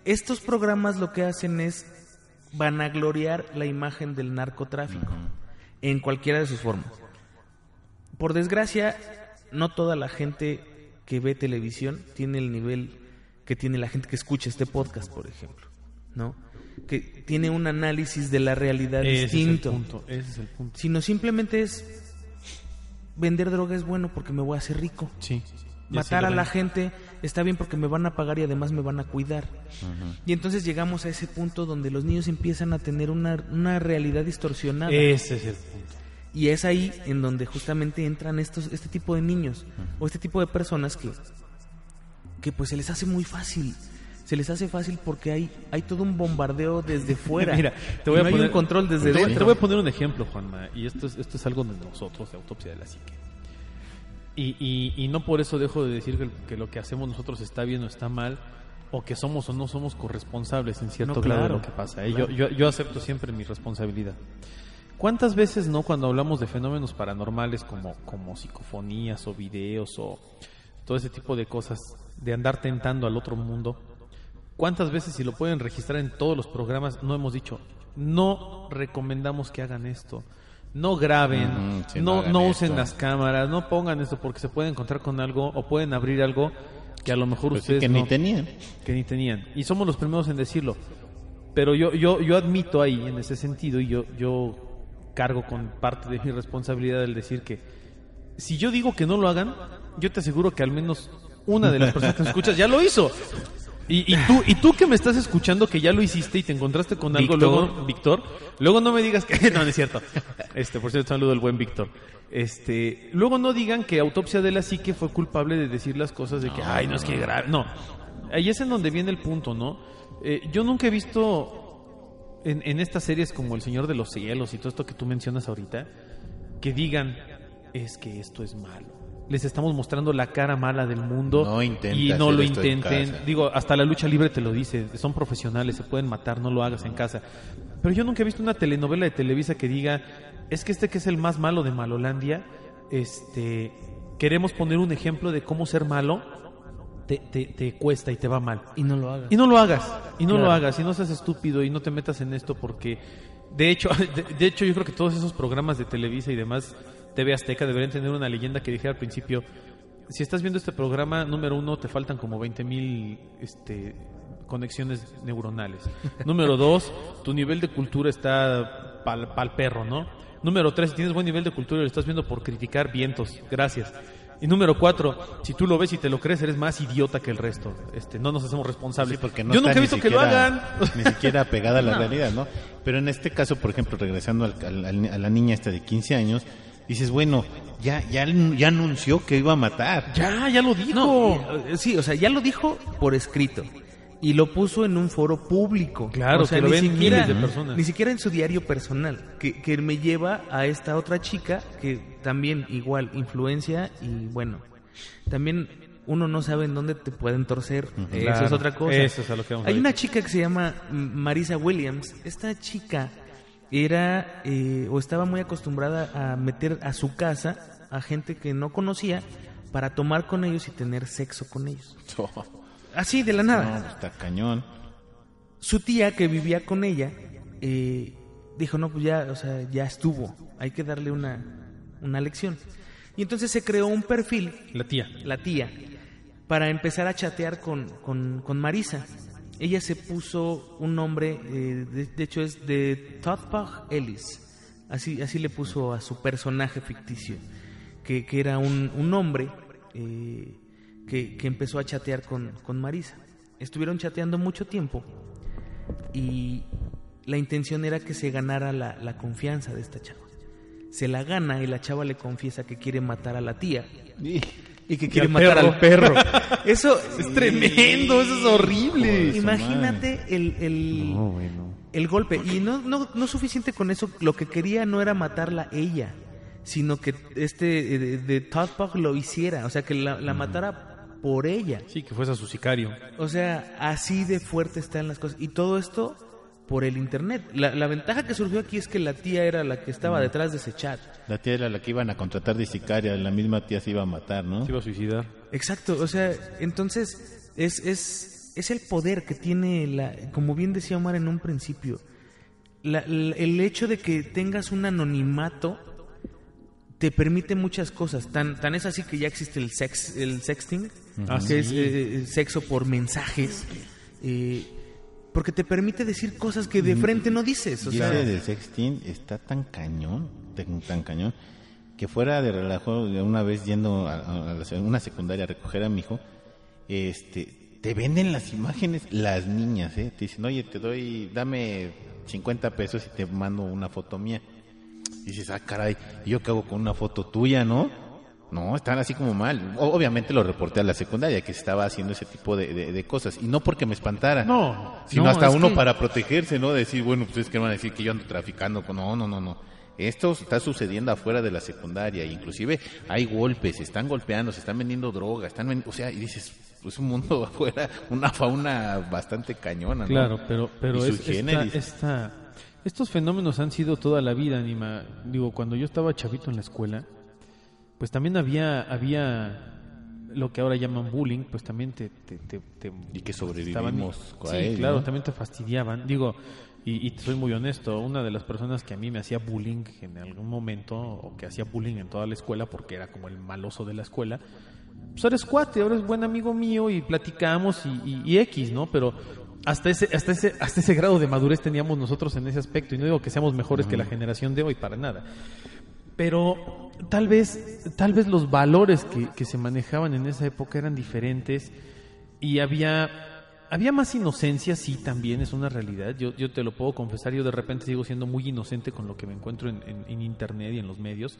estos programas lo que hacen es vanagloriar la imagen del narcotráfico en cualquiera de sus formas. Por desgracia, no toda la gente que ve televisión tiene el nivel que tiene la gente que escucha este podcast, por ejemplo, ¿no? Que tiene un análisis de la realidad Ese es el distinto, punto. Ese es el punto. sino simplemente es vender droga es bueno porque me voy a hacer rico. Sí. Matar a la gente está bien porque me van a pagar y además me van a cuidar. Y entonces llegamos a ese punto donde los niños empiezan a tener una, una realidad distorsionada. Ese es el punto. Y es ahí en donde justamente entran estos, este tipo de niños o este tipo de personas que, que pues se les hace muy fácil. Se les hace fácil porque hay, hay todo un bombardeo desde fuera. Mira, te voy a no poner, hay un control desde te dentro. Te voy a poner un ejemplo, Juanma, y esto es, esto es algo de nosotros, de autopsia de la psique. Y, y, y no por eso dejo de decir que, que lo que hacemos nosotros está bien o está mal, o que somos o no somos corresponsables en cierto No, grado de claro. lo que pasa. ¿eh? Yo, yo, yo acepto siempre mi responsabilidad. ¿Cuántas veces no cuando hablamos de fenómenos paranormales como, como psicofonías o videos o todo ese tipo de cosas de andar tentando al otro mundo? ¿Cuántas veces si lo pueden registrar en todos los programas no hemos dicho no recomendamos que hagan esto? No graben, no no, esto. usen las cámaras, no pongan esto porque se pueden encontrar con algo o pueden abrir algo que a lo mejor Pues sí, ustedes que no ni tenían. que ni tenían. Y somos los primeros en decirlo. Pero yo, yo, yo admito ahí, en ese sentido, y yo, yo cargo con parte de mi responsabilidad el decir que si yo digo que no lo hagan, yo te aseguro que al menos una de las personas que me escuchas ya lo hizo. Y, y tú, y tú que me estás escuchando que ya lo hiciste y te encontraste con algo, Víctor. luego, Víctor, luego no me digas que no, no es cierto. Este, por cierto, saludo al buen Víctor. Este, luego no digan que Autopsia de la Psique fue culpable de decir las cosas de que, ay, no es que grave. No, ahí es en donde viene el punto, ¿no? Eh, yo nunca he visto en, en estas series como El Señor de los Cielos y todo esto que tú mencionas ahorita, que digan, es que esto es malo. Les estamos mostrando la cara mala del mundo No y no lo intenten. Digo, hasta la lucha libre te lo dice, son profesionales, se pueden matar, no lo hagas en casa. Pero yo nunca he visto una telenovela de Televisa que diga, es que este que es el más malo de Malolandia, este, queremos poner un ejemplo de cómo ser malo te, te, te cuesta y te va mal. Y no lo hagas. Y no lo hagas, y no Claro. lo hagas, y no seas estúpido y no te metas en esto porque, de hecho, de, de hecho yo creo que todos esos programas de Televisa y demás, TV Azteca, deberían tener una leyenda que dijera al principio, si estás viendo este programa, número uno, te faltan como 20 mil este, conexiones neuronales. número dos, tu nivel de cultura está pal, pal perro, ¿no? Número tres, si tienes buen nivel de cultura y lo estás viendo por criticar vientos, gracias. Y número cuatro, si tú lo ves y te lo crees, eres más idiota que el resto. Este, no nos hacemos responsables. Sí, porque no Yo nunca he visto que lo hagan. Ni siquiera pegada a la realidad, ¿no? Pero en este caso, por ejemplo, regresando al- al- al- a la niña esta de 15 años, dices, bueno, ya, ya, ya anunció que iba a matar. Ya, ya lo dijo. No, eh, sí, o sea, ya lo dijo por escrito. Y lo puso en un foro público. Claro, o sea, que lo ni ven siquiera, miles de personas. Ni siquiera en su diario personal. Que, que me lleva a esta otra chica que también igual influencia y bueno, también uno no sabe en dónde te pueden torcer. Eso Claro, es otra cosa. eso es a lo que vamos a Hay una chica que se llama Marisa Williams. Esta chica era eh, o estaba muy acostumbrada a meter a su casa a gente que no conocía para tomar con ellos y tener sexo con ellos. Así, de la No, nada. pues, está cañón. Su tía que vivía con ella eh, dijo, no, pues ya, o sea, ya estuvo. Hay que darle una, una lección. Y entonces se creó un perfil La tía. la tía, para empezar a chatear con, con, con Marisa. Ella se puso un nombre, eh, de, de hecho es de Toddpug Ellis, así, así le puso a su personaje ficticio, que, que era un, un hombre eh, que, que empezó a chatear con, con Marisa. Estuvieron chateando mucho tiempo y la intención era que se ganara la, la confianza de esta chava. Se la gana y la chava le confiesa que quiere matar a la tía y que quiere al matar perro. al perro. Eso Es tremendo, eso es horrible. Imagínate el, el, No, bueno. el golpe. Y no, no, no suficiente con eso, lo que quería no era matarla ella, sino que este eh, de, de Todd Pug lo hiciera, o sea, que la, la matara por ella. Sí, que fuese a su sicario. O sea, así de fuerte están las cosas. Y todo esto por el internet. La, la ventaja que surgió aquí es que la tía era la que estaba detrás de ese chat. La tía era la que iban a contratar de sicaria, la misma tía se iba a matar, ¿no? Se iba a suicidar. Exacto, o sea, entonces es, es, es el poder que tiene, la, como bien decía Omar en un principio, la- la- el hecho de que tengas un anonimato te permite muchas cosas. Tan, tan es así que ya existe el, sex, el sexting, que es eh, el sexo por mensajes, eh, porque te permite decir cosas que de frente no dices. O y sea, ese de sexting está tan cañón, tan, tan cañón, que fuera de relajo, una vez yendo a, a una secundaria a recoger a mi hijo, este, te venden las imágenes las niñas, ¿eh? Te dicen, oye, te doy, dame 50 pesos y te mando una foto mía. Y dices, ah, caray, ¿y yo qué hago con una foto tuya, no? No, están así como mal. Obviamente lo reporté a la secundaria, que se estaba haciendo ese tipo de, de- de cosas. Y no porque me espantara. No, Sino no, hasta es uno que- para protegerse, ¿no? Decir, bueno, pues es que van a decir que yo ando traficando. con- No, no, no, no. Esto está sucediendo afuera de la secundaria. Inclusive hay golpes, se están golpeando, se están vendiendo drogas. Están ven- o sea, y dices, pues un mundo afuera, una fauna bastante cañona, ¿no? Claro, pero, pero Y es, esta- esta- estos fenómenos han sido toda la vida, Anima. Digo, cuando yo estaba chavito en la escuela, pues también había, había lo que ahora llaman bullying, pues también te... te, te- te- Y que estaban- sobrevivimos a Sí, él, claro, ¿no? también te fastidiaban. Digo, y, y te soy muy honesto, una de las personas que a mí me hacía bullying en algún momento, o que hacía bullying en toda la escuela, porque era como el maloso de la escuela, pues eres cuate, ahora es buen amigo mío y platicamos y, y- y X, ¿no? Pero hasta ese, hasta ese, hasta ese grado de madurez teníamos nosotros en ese aspecto. Y no digo que seamos mejores que la generación de hoy, para nada. Pero tal vez, tal vez los valores que, que se manejaban en esa época eran diferentes y había, había más inocencia, sí, también es una realidad. Yo, yo te lo puedo confesar, yo de repente sigo siendo muy inocente con lo que me encuentro en, en- en internet y en los medios.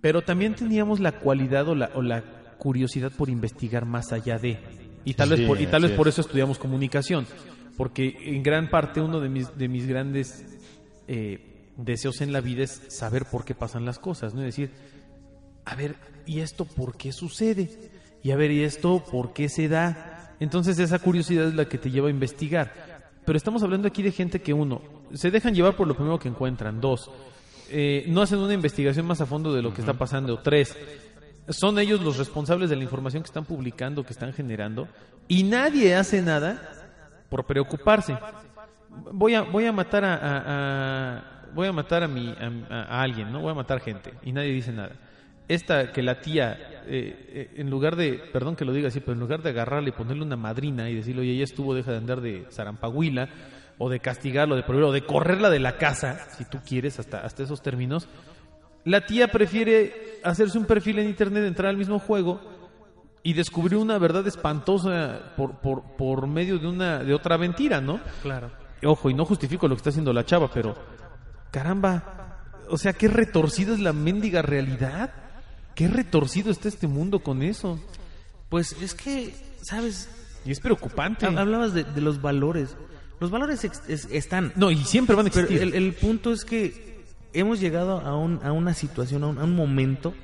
Pero también teníamos la cualidad o la, o la curiosidad por investigar más allá de. Y tal Sí, vez por, y tal vez por es. eso estudiamos comunicación. Porque en gran parte uno de mis, de mis grandes eh, deseos en la vida es saber por qué pasan las cosas, ¿no? Es decir, a ver, ¿y esto por qué sucede? Y a ver, ¿y esto por qué se da? Entonces esa curiosidad es la que te lleva a investigar. Pero estamos hablando aquí de gente que uno, se dejan llevar por lo primero que encuentran, dos, eh, no hacen una investigación más a fondo de lo que está pasando, tres, son ellos los responsables de la información que están publicando, que están generando, y nadie hace nada por preocuparse. Voy a, voy a matar a, a- voy a matar a, mi, a, alguien, ¿no? Voy a matar gente y nadie dice nada. Esta que la tía, eh, eh, en lugar de, perdón que lo diga así, pero en lugar de agarrarle y ponerle una madrina y decirle, oye, ya estuvo, deja de andar de zarampahuila, o de castigarlo, de prohibirlo, o de correrla de la casa, si tú quieres, hasta, hasta esos términos, la tía prefiere hacerse un perfil en internet, entrar al mismo juego y descubrir una verdad espantosa por, por, por medio de una de otra mentira, ¿no? Claro. Ojo, y no justifico lo que está haciendo la chava, pero caramba, o sea, qué retorcida es la mendiga realidad. Qué retorcido está este mundo con eso. Pues es que, ¿sabes? Y es preocupante. Hab- Hablabas de, de los valores. Los valores ex- es- están. No, y siempre van a Pero existir. el, el punto es que hemos llegado a, un, a una situación, a un, a un momento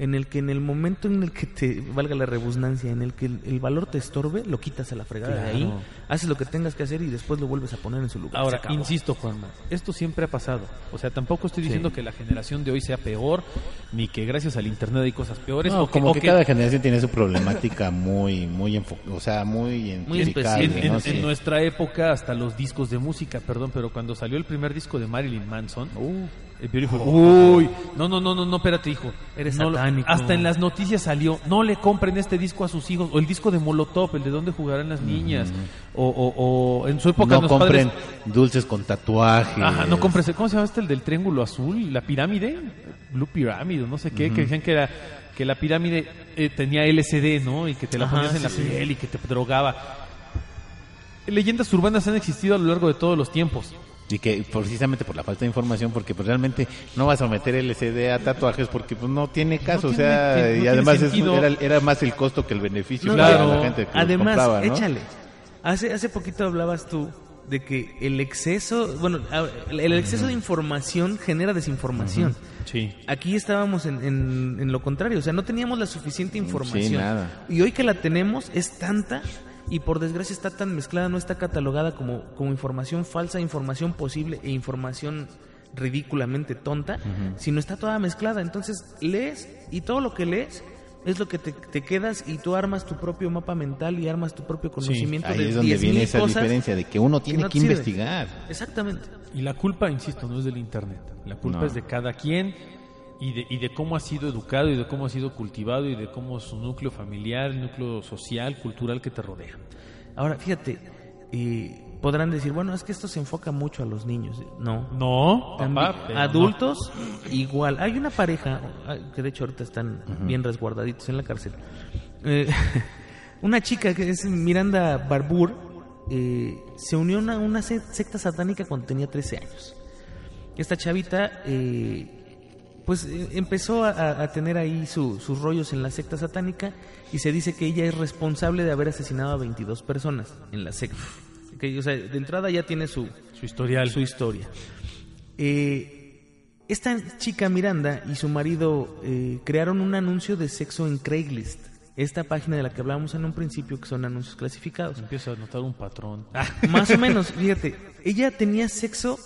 en el que en el momento en el que te valga la rebusnancia, en el que el, el valor te estorbe, lo quitas a la fregada de ahí, haces lo que tengas que hacer y después lo vuelves a poner en su lugar. Ahora, insisto, Juanma, esto siempre ha pasado. O sea, tampoco estoy diciendo que la generación de hoy sea peor, ni que gracias al Internet hay cosas peores. No, o que, como o que, que cada generación tiene su problemática muy, muy o sea, muy identificable, en, en- ¿no? en Sí. nuestra época, hasta los discos de música, perdón, pero cuando salió el primer disco de Marilyn Manson, el Beautiful- uy, no, no, no, no, no, espérate, hijo. Eres No satánico. hasta en las noticias salió, no le compren este disco a sus hijos, o el disco de Molotov, el de dónde jugarán las niñas, o, o- o en su época No los compren padres- dulces con tatuajes. Ajá, no compres, ¿cómo se llama este el del triángulo azul? ¿La pirámide? Blue Pyramid, o no sé qué, que decían que era que la pirámide eh, tenía LSD, ¿no? Y que te la Ajá, ponías en la sí. piel y que te drogaba. Leyendas urbanas han existido a lo largo de todos los tiempos. Y que precisamente por la falta de información, porque pues realmente no vas a meter LCD a tatuajes porque pues no tiene caso, o tiene- sea, no y además es- era, era más el costo que el beneficio No, claro. la gente que Además, échale. Hace, hace poquito hablabas tú de que el exceso, bueno, el exceso de información genera desinformación. Sí. Aquí estábamos en, en- en lo contrario, o sea, no teníamos la suficiente información. Sí, nada. Y hoy que la tenemos es tanta y por desgracia está tan mezclada, no está catalogada como, como información falsa, información posible e información ridículamente tonta, sino está toda mezclada. Entonces lees y todo lo que lees es lo que te, te quedas y tú armas tu propio mapa mental y armas tu propio conocimiento Ahí de es donde 10.000 viene esa diferencia de que uno tiene no que te sirven. investigar. Exactamente. Y la culpa, insisto, no es del Internet. La culpa No. es de cada quien y de, y de cómo ha sido educado y de cómo ha sido cultivado y de cómo su núcleo familiar, núcleo social, cultural que te rodea. Ahora, fíjate, eh, podrán decir, bueno, es que esto se enfoca mucho a los niños. No. No, También, papá, adultos, igual. Hay una pareja, ah, que de hecho ahorita están bien resguardaditos en la cárcel. Eh, una chica que es Miranda Barbour eh, se unió a una, una se- secta satánica cuando tenía 13 años. Esta chavita, eh, pues eh, empezó a- tener ahí su- sus rollos en la secta satánica y se dice que ella es responsable de haber asesinado a 22 personas en la secta. Que, o sea, de entrada ya tiene su, historial. su historia. Eh, esta chica Miranda y su marido eh, crearon un anuncio de sexo en Craigslist. Esta página de la que hablábamos en un principio, que son anuncios clasificados. Empiezo a notar un patrón. Más o menos, fíjate, ella tenía sexo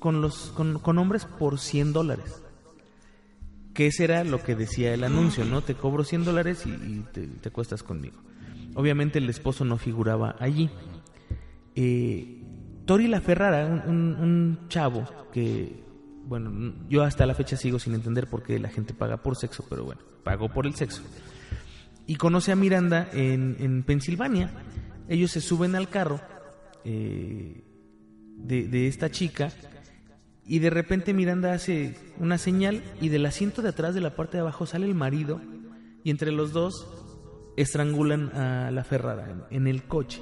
con, los, con, con hombres por 100 dólares. Que ese era lo que decía el anuncio, ¿no? Te cobro 100 dólares y, te, acuestas conmigo. Obviamente el esposo no figuraba allí. Eh, Tori La Ferrara, un, chavo que, bueno, yo hasta la fecha sigo sin entender por qué la gente paga por sexo, pero bueno, pagó por el sexo. Y conoce a Miranda en, en Pensilvania. Ellos se suben al carro eh, de esta chica y de repente Miranda hace una señal y del asiento de atrás de la parte de abajo sale el marido y entre los dos estrangulan a la Ferrara en, el coche.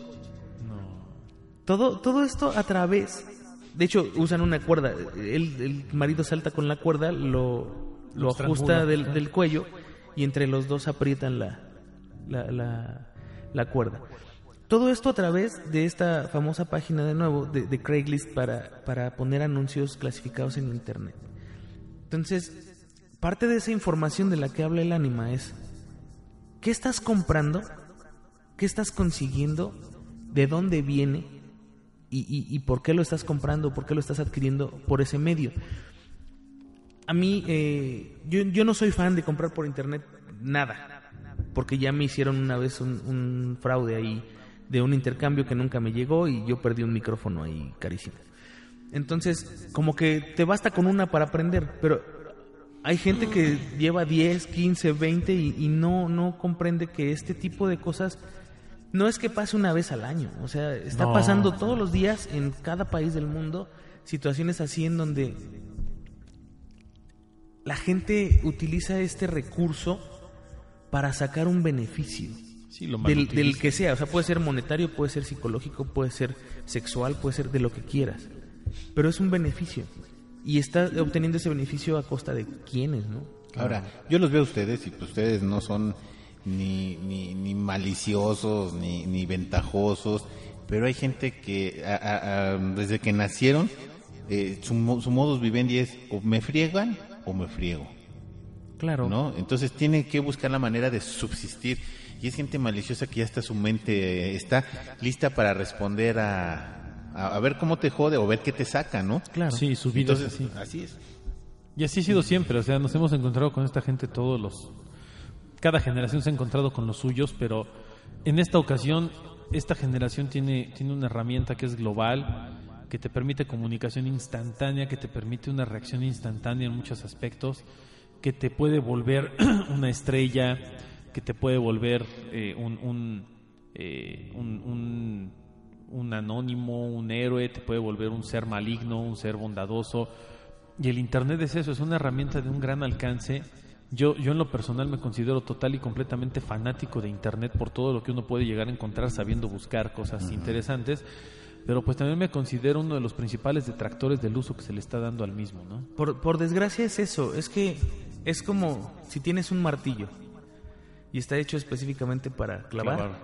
Todo, todo esto a través. De hecho, usan una cuerda. El, el marido salta con la cuerda, lo, lo Lo ajusta del, del cuello y entre los dos aprietan la, la, la- la cuerda. Todo esto a través de esta famosa página de nuevo de, de Craigslist para, para poner anuncios clasificados en Internet. Entonces, parte de esa información de la que habla el ánima es, ¿qué estás comprando? ¿Qué estás consiguiendo? ¿De dónde viene? ¿Y, y, y por qué lo estás comprando? ¿Por qué lo estás adquiriendo por ese medio? A mí, eh, yo, yo no soy fan de comprar por internet nada, porque ya me hicieron una vez un, un fraude ahí de un intercambio que nunca me llegó y yo perdí un micrófono ahí carísimo. Entonces, como que te basta con una para aprender, pero hay gente que lleva 10, 15, 20 y, y no, no comprende que este tipo de cosas no es que pase una vez al año, o sea, está No. pasando todos los días en cada país del mundo situaciones así en donde la gente utiliza este recurso para sacar un beneficio. Sí, lo Del, que sea, o sea, puede ser monetario, puede ser psicológico, puede ser sexual, puede ser de lo que quieras. Pero es un beneficio. Y está obteniendo ese beneficio a costa de quiénes, ¿no? Ahora, yo los veo a ustedes y pues ustedes no son ni, ni, ni maliciosos ni, ni ventajosos, pero hay gente que a- a- a- desde que nacieron eh, su, mo- su modus vivendi es o me friegan o me friego. Claro. ¿no? Entonces tiene que buscar la manera de subsistir. Y es gente maliciosa que ya está su mente, eh, está lista para responder a, a, a ver cómo te jode o ver qué te saca, ¿no? Claro. Sí, su vida es así. así es. Y así ha sido siempre, o sea, nos hemos encontrado con esta gente todos los... Cada generación se ha encontrado con los suyos, pero en esta ocasión esta generación tiene, tiene una herramienta que es global, que te permite comunicación instantánea, que te permite una reacción instantánea en muchos aspectos, que te puede volver una estrella, que te puede volver eh, un, un, eh, un- un- un anónimo, un héroe, te puede volver un ser maligno, un ser bondadoso. Y el Internet es eso, es una herramienta de un gran alcance. Yo, yo en lo personal me considero total y completamente fanático de Internet por todo lo que uno puede llegar a encontrar sabiendo buscar cosas interesantes, pero pues también me considero uno de los principales detractores del uso que se le está dando al mismo, ¿no? Por, por desgracia es eso, es que es como si tienes un martillo y está hecho específicamente para clavar, Clavar.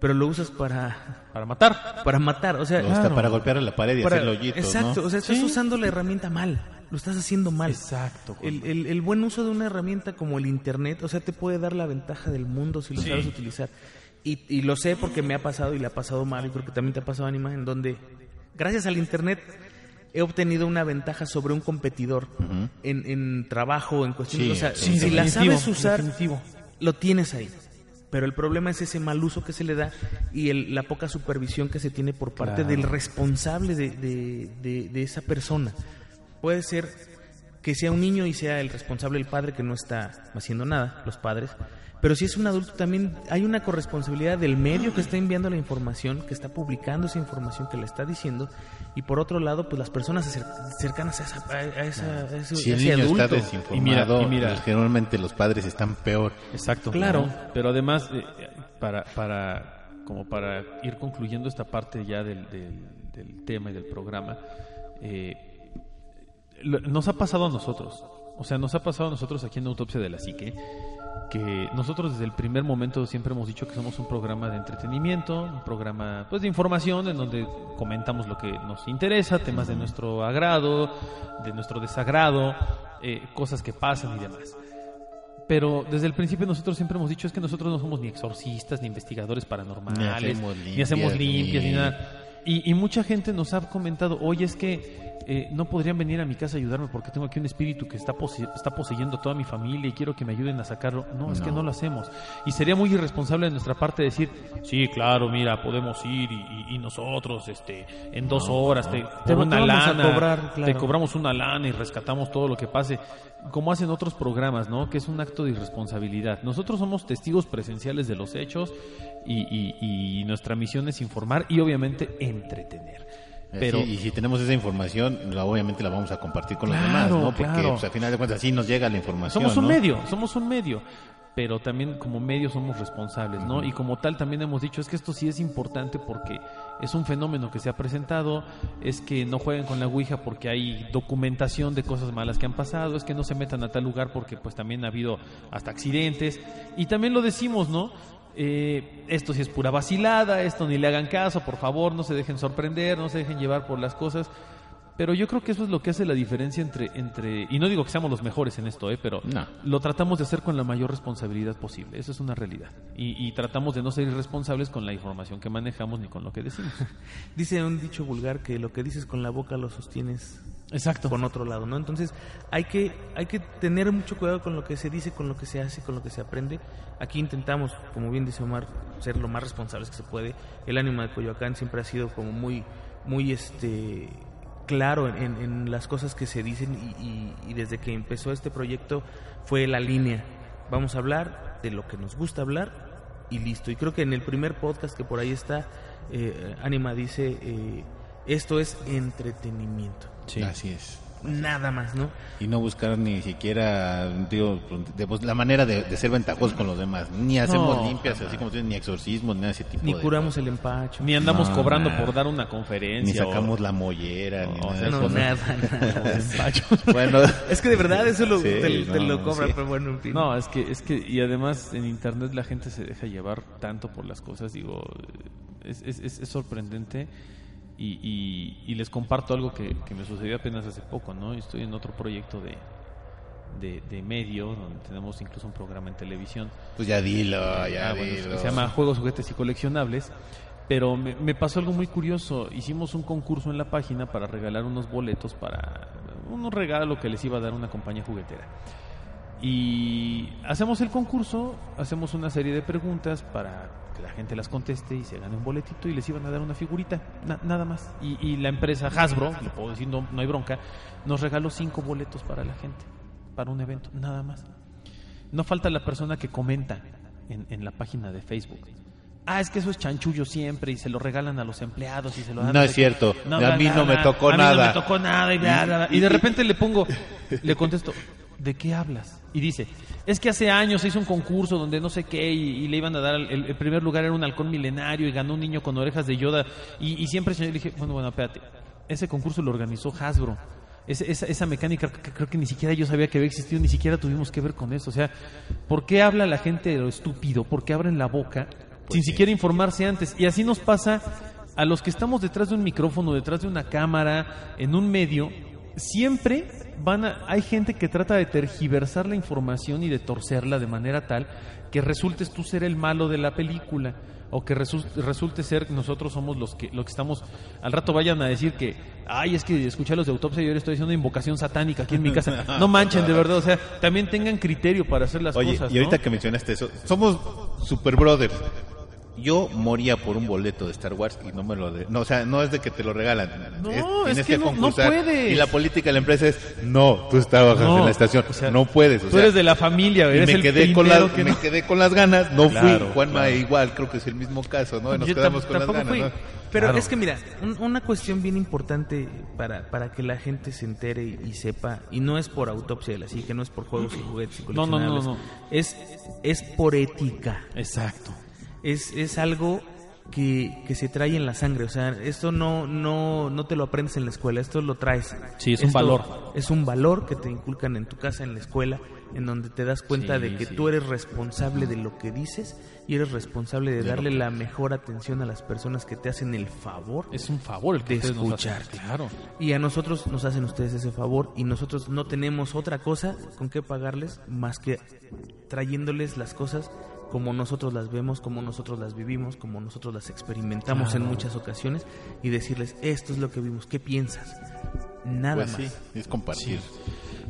pero lo usas para, Para matar. para matar, o sea, O hasta para golpear a la pared y para- hacer hoyitos, exacto, ¿no? o sea, estás Sí. usando la herramienta mal, lo estás haciendo mal. Exacto. El, el- el buen uso de una herramienta como el Internet, o sea, te puede dar la ventaja del mundo si lo sabes utilizar. Y, y lo sé porque me ha pasado y le ha pasado mal, y creo que también te ha pasado, Anima, en donde, gracias al Internet, he obtenido una ventaja sobre un competidor en, en trabajo, en cuestiones. Sí, o sea, sí, si la sabes usar, definitivo. Lo tienes ahí. Pero el problema es ese mal uso que se le da y el- la poca supervisión que se tiene por parte Claro. del responsable de, de- de- de esa persona. Puede ser que sea un niño y sea el responsable el padre que no está haciendo nada, los padres. Pero si es un adulto también hay una corresponsabilidad del medio que está enviando la información, que está publicando esa información, que le está diciendo, y por otro lado, pues las personas cercanas a, esa, a, esa- a ese, Si el niño adulto. está desinformado, Y mira, y mira. pues, generalmente los padres están peor. Exacto. Claro. ¿no? Pero además, eh, para, para, como para ir concluyendo esta parte ya del, del, del tema y del programa, eh, nos ha pasado a nosotros. O sea, nos ha pasado a nosotros aquí en Autopsia de la Psique que nosotros desde el primer momento siempre hemos dicho que somos un programa de entretenimiento, un programa pues de información en donde comentamos lo que nos interesa, temas de nuestro agrado, de nuestro desagrado, eh, cosas que pasan y demás. Pero desde el principio nosotros siempre hemos dicho es que nosotros no somos ni exorcistas, ni investigadores paranormales, Ni hacemos ni hacemos limpias, limpias, ni, ni- nada. Y, y mucha gente nos ha comentado, oye, es que eh, no podrían venir a mi casa a ayudarme porque tengo aquí un espíritu que está, pose- está poseyendo a toda mi familia y quiero que me ayuden a sacarlo. No, es que No. lo hacemos. Y sería muy irresponsable de nuestra parte decir, sí, claro, mira, podemos ir y, y- y nosotros este, en dos horas te, Te una lana, cobrar, te cobramos una lana y rescatamos todo lo que pase, como hacen otros programas, ¿no? Que es un acto de irresponsabilidad. Nosotros somos testigos presenciales de los hechos y, y- y nuestra misión es informar y obviamente entretener. Pero Así, y si tenemos esa información, la- obviamente la vamos a compartir con los demás, ¿no? Porque claro. pues, al final de cuentas así nos llega la información. somos un ¿no? medio, somos un medio. Pero también como medio somos responsables, ¿no? Y como tal también hemos dicho, es que esto sí es importante porque es un fenómeno que se ha presentado, es que no jueguen con la Ouija porque hay documentación de cosas malas que han pasado, es que no se metan a tal lugar porque pues también ha habido hasta accidentes. Y también lo decimos, ¿no? Eh, esto sí es pura vacilada, esto ni le hagan caso, por favor, no se dejen sorprender, no se dejen llevar por las cosas. Pero yo creo que eso es lo que hace la diferencia entre, entre y no digo que seamos los mejores en esto, ¿eh? pero No. lo tratamos de hacer con la mayor responsabilidad posible. Eso es una realidad. Y, y tratamos de no ser irresponsables con la información que manejamos ni con lo que decimos. Dice un dicho vulgar que lo que dices con la boca lo sostienes Exacto. con otro lado, ¿no? Entonces hay que, hay que tener mucho cuidado con lo que se dice, con lo que se hace, con lo que se aprende. Aquí intentamos, como bien dice Omar, ser lo más responsables que se puede. El ánimo de Coyoacán siempre ha sido como muy, muy este claro en, las cosas que se dicen y, y- desde que empezó este proyecto fue la línea. Vamos a hablar de lo que nos gusta hablar y listo. Y creo que en el primer podcast que por ahí está, eh, dice, eh, esto es entretenimiento. Sí. Así es. Nada más, ¿no? Y no buscar ni siquiera, digo, de- pues, la manera de, de ser ventajosos con los demás. Ni hacemos No, limpias, así como tú dices, ni exorcismos, ni ese tipo Ni de curamos el empacho. Ni andamos No, cobrando nada. por dar una Ni conferencia. sacamos o- la mollera, ni o nada no, eso. nada, nada. Bueno, Es que de verdad eso lo, Sí, te, te no, lo cobran, sí. pero bueno, en fin. No, es que, es que, y además en internet la gente se deja llevar tanto por las cosas, digo, es, es, es- es sorprendente. Y, y- y les comparto algo que, que me sucedió apenas hace poco, ¿no? Estoy en otro proyecto de, de, de medio, donde tenemos incluso un programa en televisión. pues ya dilo, ya Ah, bueno, dilo. se llama Juegos, Juguetes y Coleccionables. Pero me, me pasó algo muy curioso. Hicimos un concurso en la página para regalar unos boletos para un regalo que les iba a dar una compañía juguetera. Y hacemos el concurso, hacemos una serie de preguntas para que la gente las conteste y se gane un boletito y les iban a dar una figurita, na- nada más. Y, y la empresa Hasbro, le puedo decir, no, no hay bronca, nos regaló cinco boletos para la gente, para un evento, nada más. No falta la persona que comenta en, en la página de Facebook. Ah, es que eso es chanchullo siempre y se lo regalan a los empleados y se lo dan. No a- es cierto. A bla, mí no me tocó A mí nada. no me tocó nada y bla, bla, bla. Y de repente le pongo, le contesto, ¿de qué hablas? Y dice, es que hace años se hizo un concurso donde no sé qué y, y le iban a dar, el, el primer lugar era un halcón milenario y ganó un niño con orejas de Yoda. Y, y siempre le dije, bueno, bueno, espérate, ese concurso lo organizó Hasbro. Esa, esa mecánica que creo que ni siquiera yo sabía que había existido, ni siquiera tuvimos que ver con eso. O sea, ¿por qué habla la gente de lo estúpido? ¿Por qué abren la boca sin siquiera informarse antes? Y así nos pasa a los que estamos detrás de un micrófono, detrás de una cámara, en un medio, siempre van a, hay gente que trata de tergiversar la información y de torcerla de manera tal que resultes tú ser el malo de la película o que resu- resulte ser nosotros somos los que los que estamos al rato vayan a decir que ay es que escuché a los de autopsia y ahora estoy haciendo una invocación satánica aquí en mi casa no manchen de verdad o sea también tengan criterio para hacer las Oye, cosas y ahorita ¿no? que mencionaste eso, somos super brothers. Yo moría por un boleto de Star Wars y no me lo de, no, o sea, no es de que te lo regalan. No, tienes es que no- no concursar. puedes. Y la política de la empresa es, no, tú trabajas No, en la estación, o sea, no puedes. o Tú sea, eres de la familia, y eres me el quedé con primero las, que me no- quedé con las ganas, no Claro, fui. Juanma claro. igual, creo que es el mismo caso, ¿no? Nos Yo quedamos con las tampoco ganas, fui. ¿no? Pero Claro. es que mira, un- una cuestión bien importante para, para que la gente se entere y, y sepa, y no es por autopsia de la psique, no es por juegos y juguetes y No, no, no. Es, es por ética. Exacto. Es, es algo que, que se trae en la sangre. O sea, esto no, no, no te lo aprendes en la escuela, esto lo traes. Sí, es un valor. Es un valor que te inculcan en tu casa, en la escuela, en donde te das cuenta Sí, de que sí. tú eres responsable de lo que dices y eres responsable de darle la mejor atención a las personas que te hacen el favor. Es un favor el que De escucharte. Claro. Y a nosotros nos hacen ustedes ese favor y nosotros no tenemos otra cosa con que pagarles más que trayéndoles las cosas como nosotros las vemos, como nosotros las vivimos, como nosotros las experimentamos en Claro. muchas ocasiones y decirles, esto es lo que vimos, ¿qué piensas? Nada Pues más. sí, es compartir.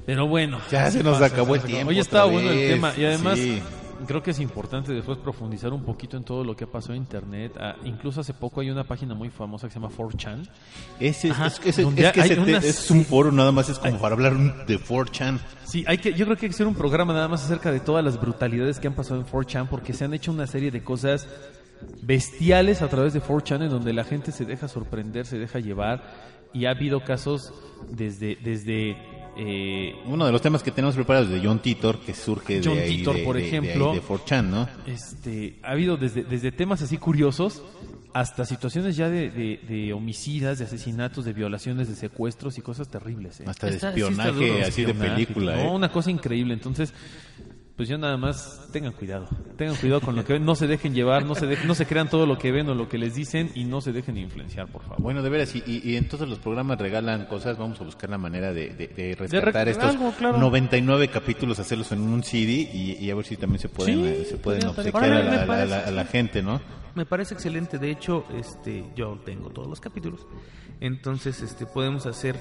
Pero bueno. Ya se nos pasa, acabó el tiempo Oye, estaba bueno el tema. Y además, Sí. Creo que es importante después profundizar un poquito en todo lo que ha pasado en Internet. Ah, incluso hace poco hay una página muy famosa que se llama 4chan. Ese, Ajá, es, donde es que hay te- unas- es un foro nada más, es como para hablar de 4chan. Sí, hay que, yo creo que hay que hacer un programa nada más acerca de todas las brutalidades que han pasado en 4chan porque se han hecho una serie de cosas bestiales a través de 4chan en donde la gente se deja sorprender, se deja llevar y ha habido casos desde desde eh, Uno de los temas que tenemos preparados de John Titor, que surge John de ahí, Titor, de, por de- de ahí, ejemplo. de 4chan, ¿no? este ha habido desde, desde temas así curiosos hasta situaciones ya de, de- de homicidas, de asesinatos, de violaciones, de secuestros y cosas terribles. ¿eh? Hasta de Está- sí está espionaje, duro. así de película, no, ¿eh? una cosa increíble. Entonces, pues yo nada más tengan cuidado. Tengan cuidado con lo que ven. No se dejen llevar, no se, de- no se crean todo lo que ven o lo que les dicen y no se dejen influenciar, por favor. Bueno, de veras, y, y, y en todos los programas regalan cosas, vamos a buscar la manera de, de, de rescatar estos algo, claro. 99 capítulos, hacerlos en un CD y, y a ver si también se pueden, Sí, se pueden obsequiar a la, a la- a gente, ¿no? Me parece excelente. De hecho, este, yo tengo todos los capítulos. Entonces, este, podemos hacer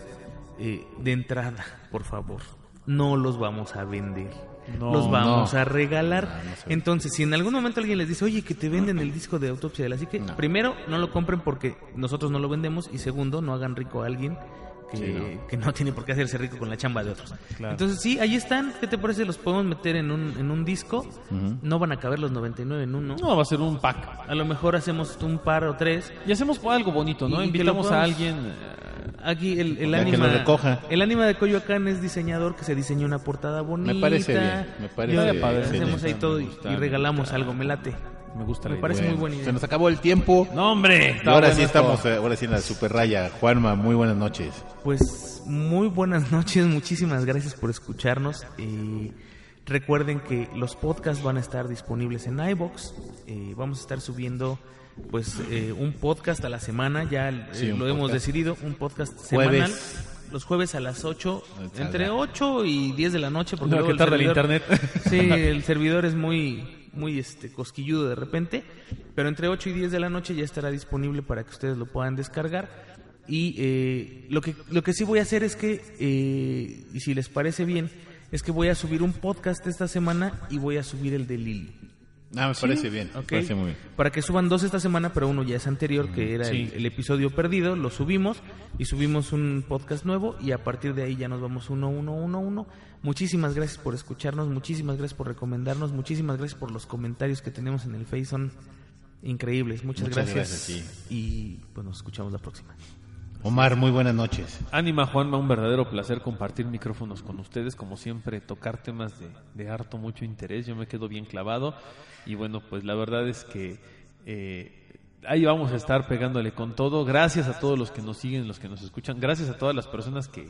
eh, de entrada, por favor. No los vamos a vender. No, los vamos no. a regalar. No, Entonces, si en algún momento alguien les dice, oye, que te venden el disco de autopsia de la psique, primero, no lo compren porque nosotros no lo vendemos. Y segundo, no hagan rico a alguien que, Sí, no. que no tiene por qué hacerse rico con la chamba de otros. Claro. Entonces, sí, ahí están. ¿Qué te parece? Los podemos meter en un, en un disco. No van a caber los 99 en uno. No, va a ser un pack. A lo mejor hacemos un par o tres. Y hacemos algo bonito, ¿no? Y que Invitamos a alguien. eh, Aquí el, el que ánima. lo recoja. El ánima de Coyoacán es diseñador que se diseñó una portada bonita. Me parece bien, me parece bien, Hacemos ahí todo y, y regalamos algo, me late. Me gusta Me la parece idea. muy buena idea. Se nos acabó el tiempo. No, hombre. Y ahora sí esto. estamos, eh, ahora sí en la super raya. Juanma, muy buenas noches. Pues muy buenas noches, muchísimas gracias por escucharnos. Eh, recuerden que los podcasts van a estar disponibles en iBox. Eh, vamos a estar subiendo pues eh, un podcast a la semana, ya eh, Sí, lo hemos decidido, un podcast Jueves. semanal. Los jueves a las 8, entre 8 y 10 de la noche, porque No, luego que tarda el servidor- internet. Sí, el servidor es muy, muy este, cosquilludo de repente, pero entre 8 y 10 de la noche ya estará disponible para que ustedes lo puedan descargar. Y eh, lo, que, lo que sí voy a hacer es que, eh, y si les parece bien, es que voy a subir un podcast esta semana y voy a subir el de Lili. Ah, me parece bien, me ¿ok? parece muy bien. Para que suban dos esta semana, pero uno ya es anterior, que era el, episodio perdido, lo subimos y subimos un podcast nuevo y a partir de ahí ya nos vamos uno, uno, uno, uno. Muchísimas gracias por escucharnos, muchísimas gracias por recomendarnos, muchísimas gracias por los comentarios que tenemos en el Face, son increíbles. Muchas, Muchas gracias. gracias, Y pues nos escuchamos la próxima. Omar, muy buenas noches. Ánima Juanma, un verdadero placer compartir micrófonos con ustedes, como siempre tocar temas de, harto mucho interés, yo me quedo bien clavado. Y bueno, pues la verdad es que eh, ahí vamos a estar pegándole con todo, gracias a todos los que nos siguen, los que nos escuchan, gracias a todas las personas que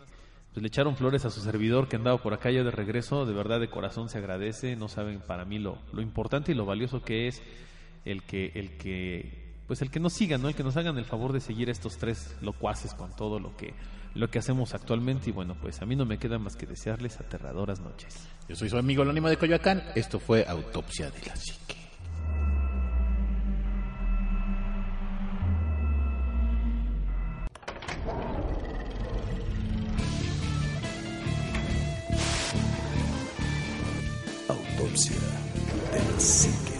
pues, le echaron flores a su servidor que andaba por acá ya de regreso, de verdad de corazón se agradece, no saben para mí lo, lo importante y lo valioso que es el que, el que pues el que nos sigan, ¿no? El que nos hagan el favor de seguir estos tres locuaces con todo lo que lo que hacemos actualmente y bueno, pues a mí no me queda más que desearles aterradoras noches. Yo soy su amigo Anónimo de Coyoacán. Esto fue Autopsia de la Psique. Autopsia de la psique.